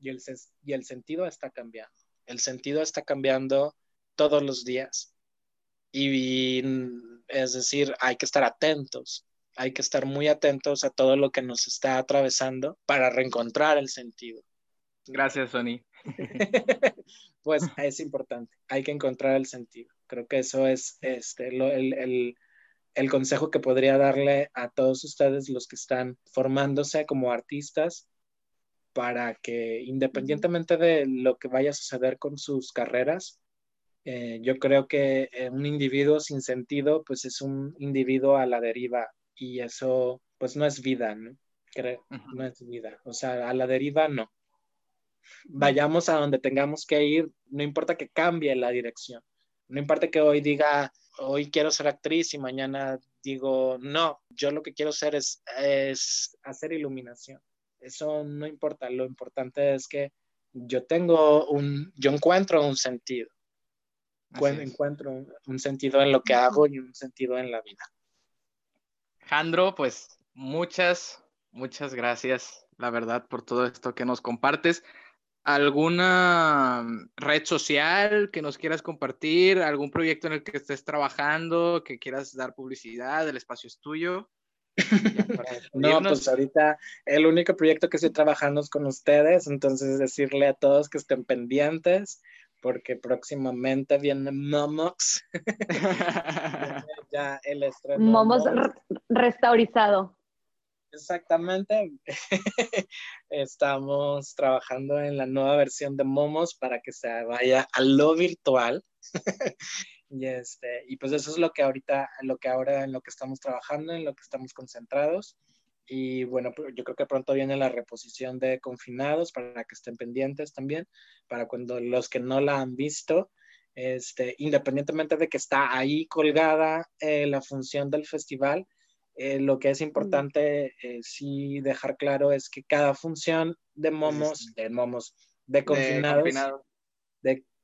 Speaker 3: y el, y el sentido está cambiando. El sentido está cambiando todos los días. Y, es decir, hay que estar atentos, hay que estar muy atentos a todo lo que nos está atravesando para reencontrar el sentido.
Speaker 2: Gracias, Sony.
Speaker 3: pues es importante, hay que encontrar el sentido. Creo que eso es este, el, el, el consejo que podría darle a todos ustedes los que están formándose como artistas para que independientemente de lo que vaya a suceder con sus carreras, eh, yo creo que eh, un individuo sin sentido, pues es un individuo a la deriva y eso, pues no es vida, ¿no? Creo, no es vida. O sea, a la deriva no. Vayamos a donde tengamos que ir, no importa que cambie la dirección. No importa que hoy diga, hoy quiero ser actriz y mañana digo, no, yo lo que quiero es, es hacer iluminación. Eso no importa, lo importante es que yo tengo un, yo encuentro un sentido. encuentro un, sentido en lo que hago y un sentido en la vida.
Speaker 2: Jandro, pues muchas, muchas gracias, la verdad, por todo esto que nos compartes. ¿Alguna red social que nos quieras compartir? ¿Algún proyecto en el que estés trabajando, que quieras dar publicidad? El espacio es tuyo.
Speaker 3: no, pues ahorita el único proyecto que estoy trabajando es con ustedes, entonces decirle a todos que estén pendientes, porque próximamente viene Momox.
Speaker 1: ya el estreno. Momos restaurizado.
Speaker 3: Exactamente. Estamos trabajando en la nueva versión de Momos para que se vaya a lo virtual. Y este, y pues eso es lo que ahorita, lo que ahora en lo que estamos trabajando, en lo que estamos concentrados. Y bueno, pues yo creo que pronto viene la reposición de confinados para que estén pendientes también, para cuando los que no la han visto, este, independientemente de que está ahí colgada eh, la función del festival, eh, lo que es importante eh, sí dejar claro es que cada función de momos, de momos, de confinados,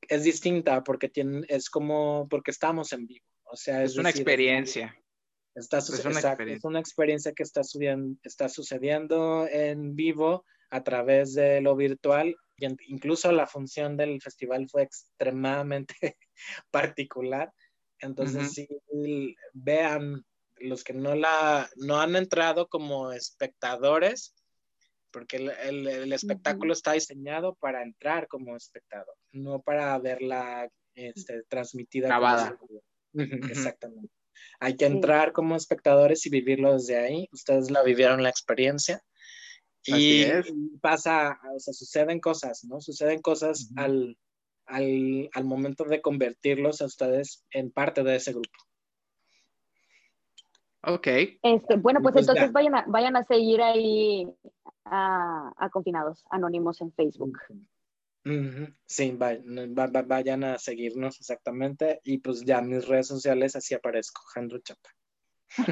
Speaker 3: es distinta porque tienen, es como, porque estamos en vivo. O sea,
Speaker 2: es, una experiencia.
Speaker 3: Está, es, una experiencia. es una experiencia que está, está sucediendo en vivo a través de lo virtual. Y incluso la función del festival fue extremadamente particular. Entonces, sí, vean los que no la no han entrado como espectadores, porque el, espectáculo está diseñado para entrar como espectador, no para verla este, transmitida.
Speaker 2: Grabada.
Speaker 3: Exactamente. Hay que entrar como espectadores y vivirlo desde ahí. Ustedes la vivieron la experiencia. Y pasa, o sea, suceden cosas, ¿no? Suceden cosas al, al, al momento de convertirlos a ustedes en parte de ese grupo.
Speaker 2: Ok.
Speaker 1: Este, bueno, pues, pues entonces vayan a, vayan a seguir ahí a, Confinados Anónimos en Facebook.
Speaker 3: Sí, vayan a seguirnos exactamente. Y pues ya en mis redes sociales así aparezco, Jandro Chapa.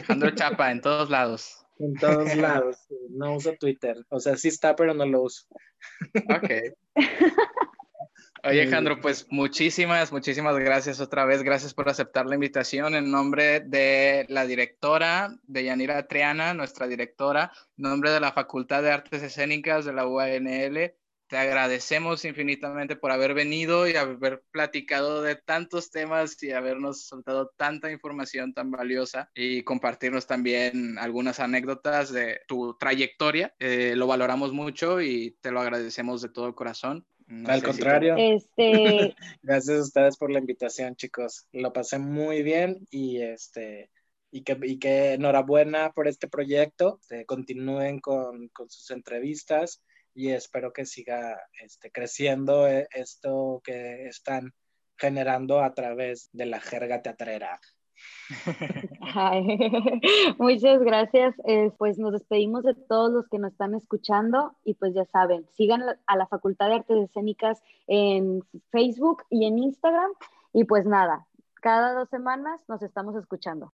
Speaker 2: Jandro Chapa, en todos lados.
Speaker 3: En todos lados. No uso Twitter. O sea, sí está, pero no lo uso.
Speaker 2: Ok. Oye, Alejandro, pues muchísimas, muchísimas gracias otra vez. Gracias por aceptar la invitación en nombre de la directora, de Yanira Triana, nuestra directora, en nombre de la Facultad de Artes Escénicas de la UANL. Te agradecemos infinitamente por haber venido y haber platicado de tantos temas y habernos soltado tanta información tan valiosa y compartirnos también algunas anécdotas de tu trayectoria. Eh, lo valoramos mucho y te lo agradecemos de todo corazón.
Speaker 3: Al contrario.
Speaker 1: Este...
Speaker 3: Gracias a ustedes por la invitación, chicos. Lo pasé muy bien y este y que, y que enhorabuena por este proyecto. Este, continúen con, con, sus entrevistas y espero que siga este, creciendo eh, esto que están generando a través de la jerga teatrera.
Speaker 1: muchas gracias. Pues nos despedimos de todos los que nos están escuchando y pues ya saben, sigan a la Facultad de Artes Escénicas en Facebook y en Instagram. Y pues nada, cada dos semanas nos estamos escuchando.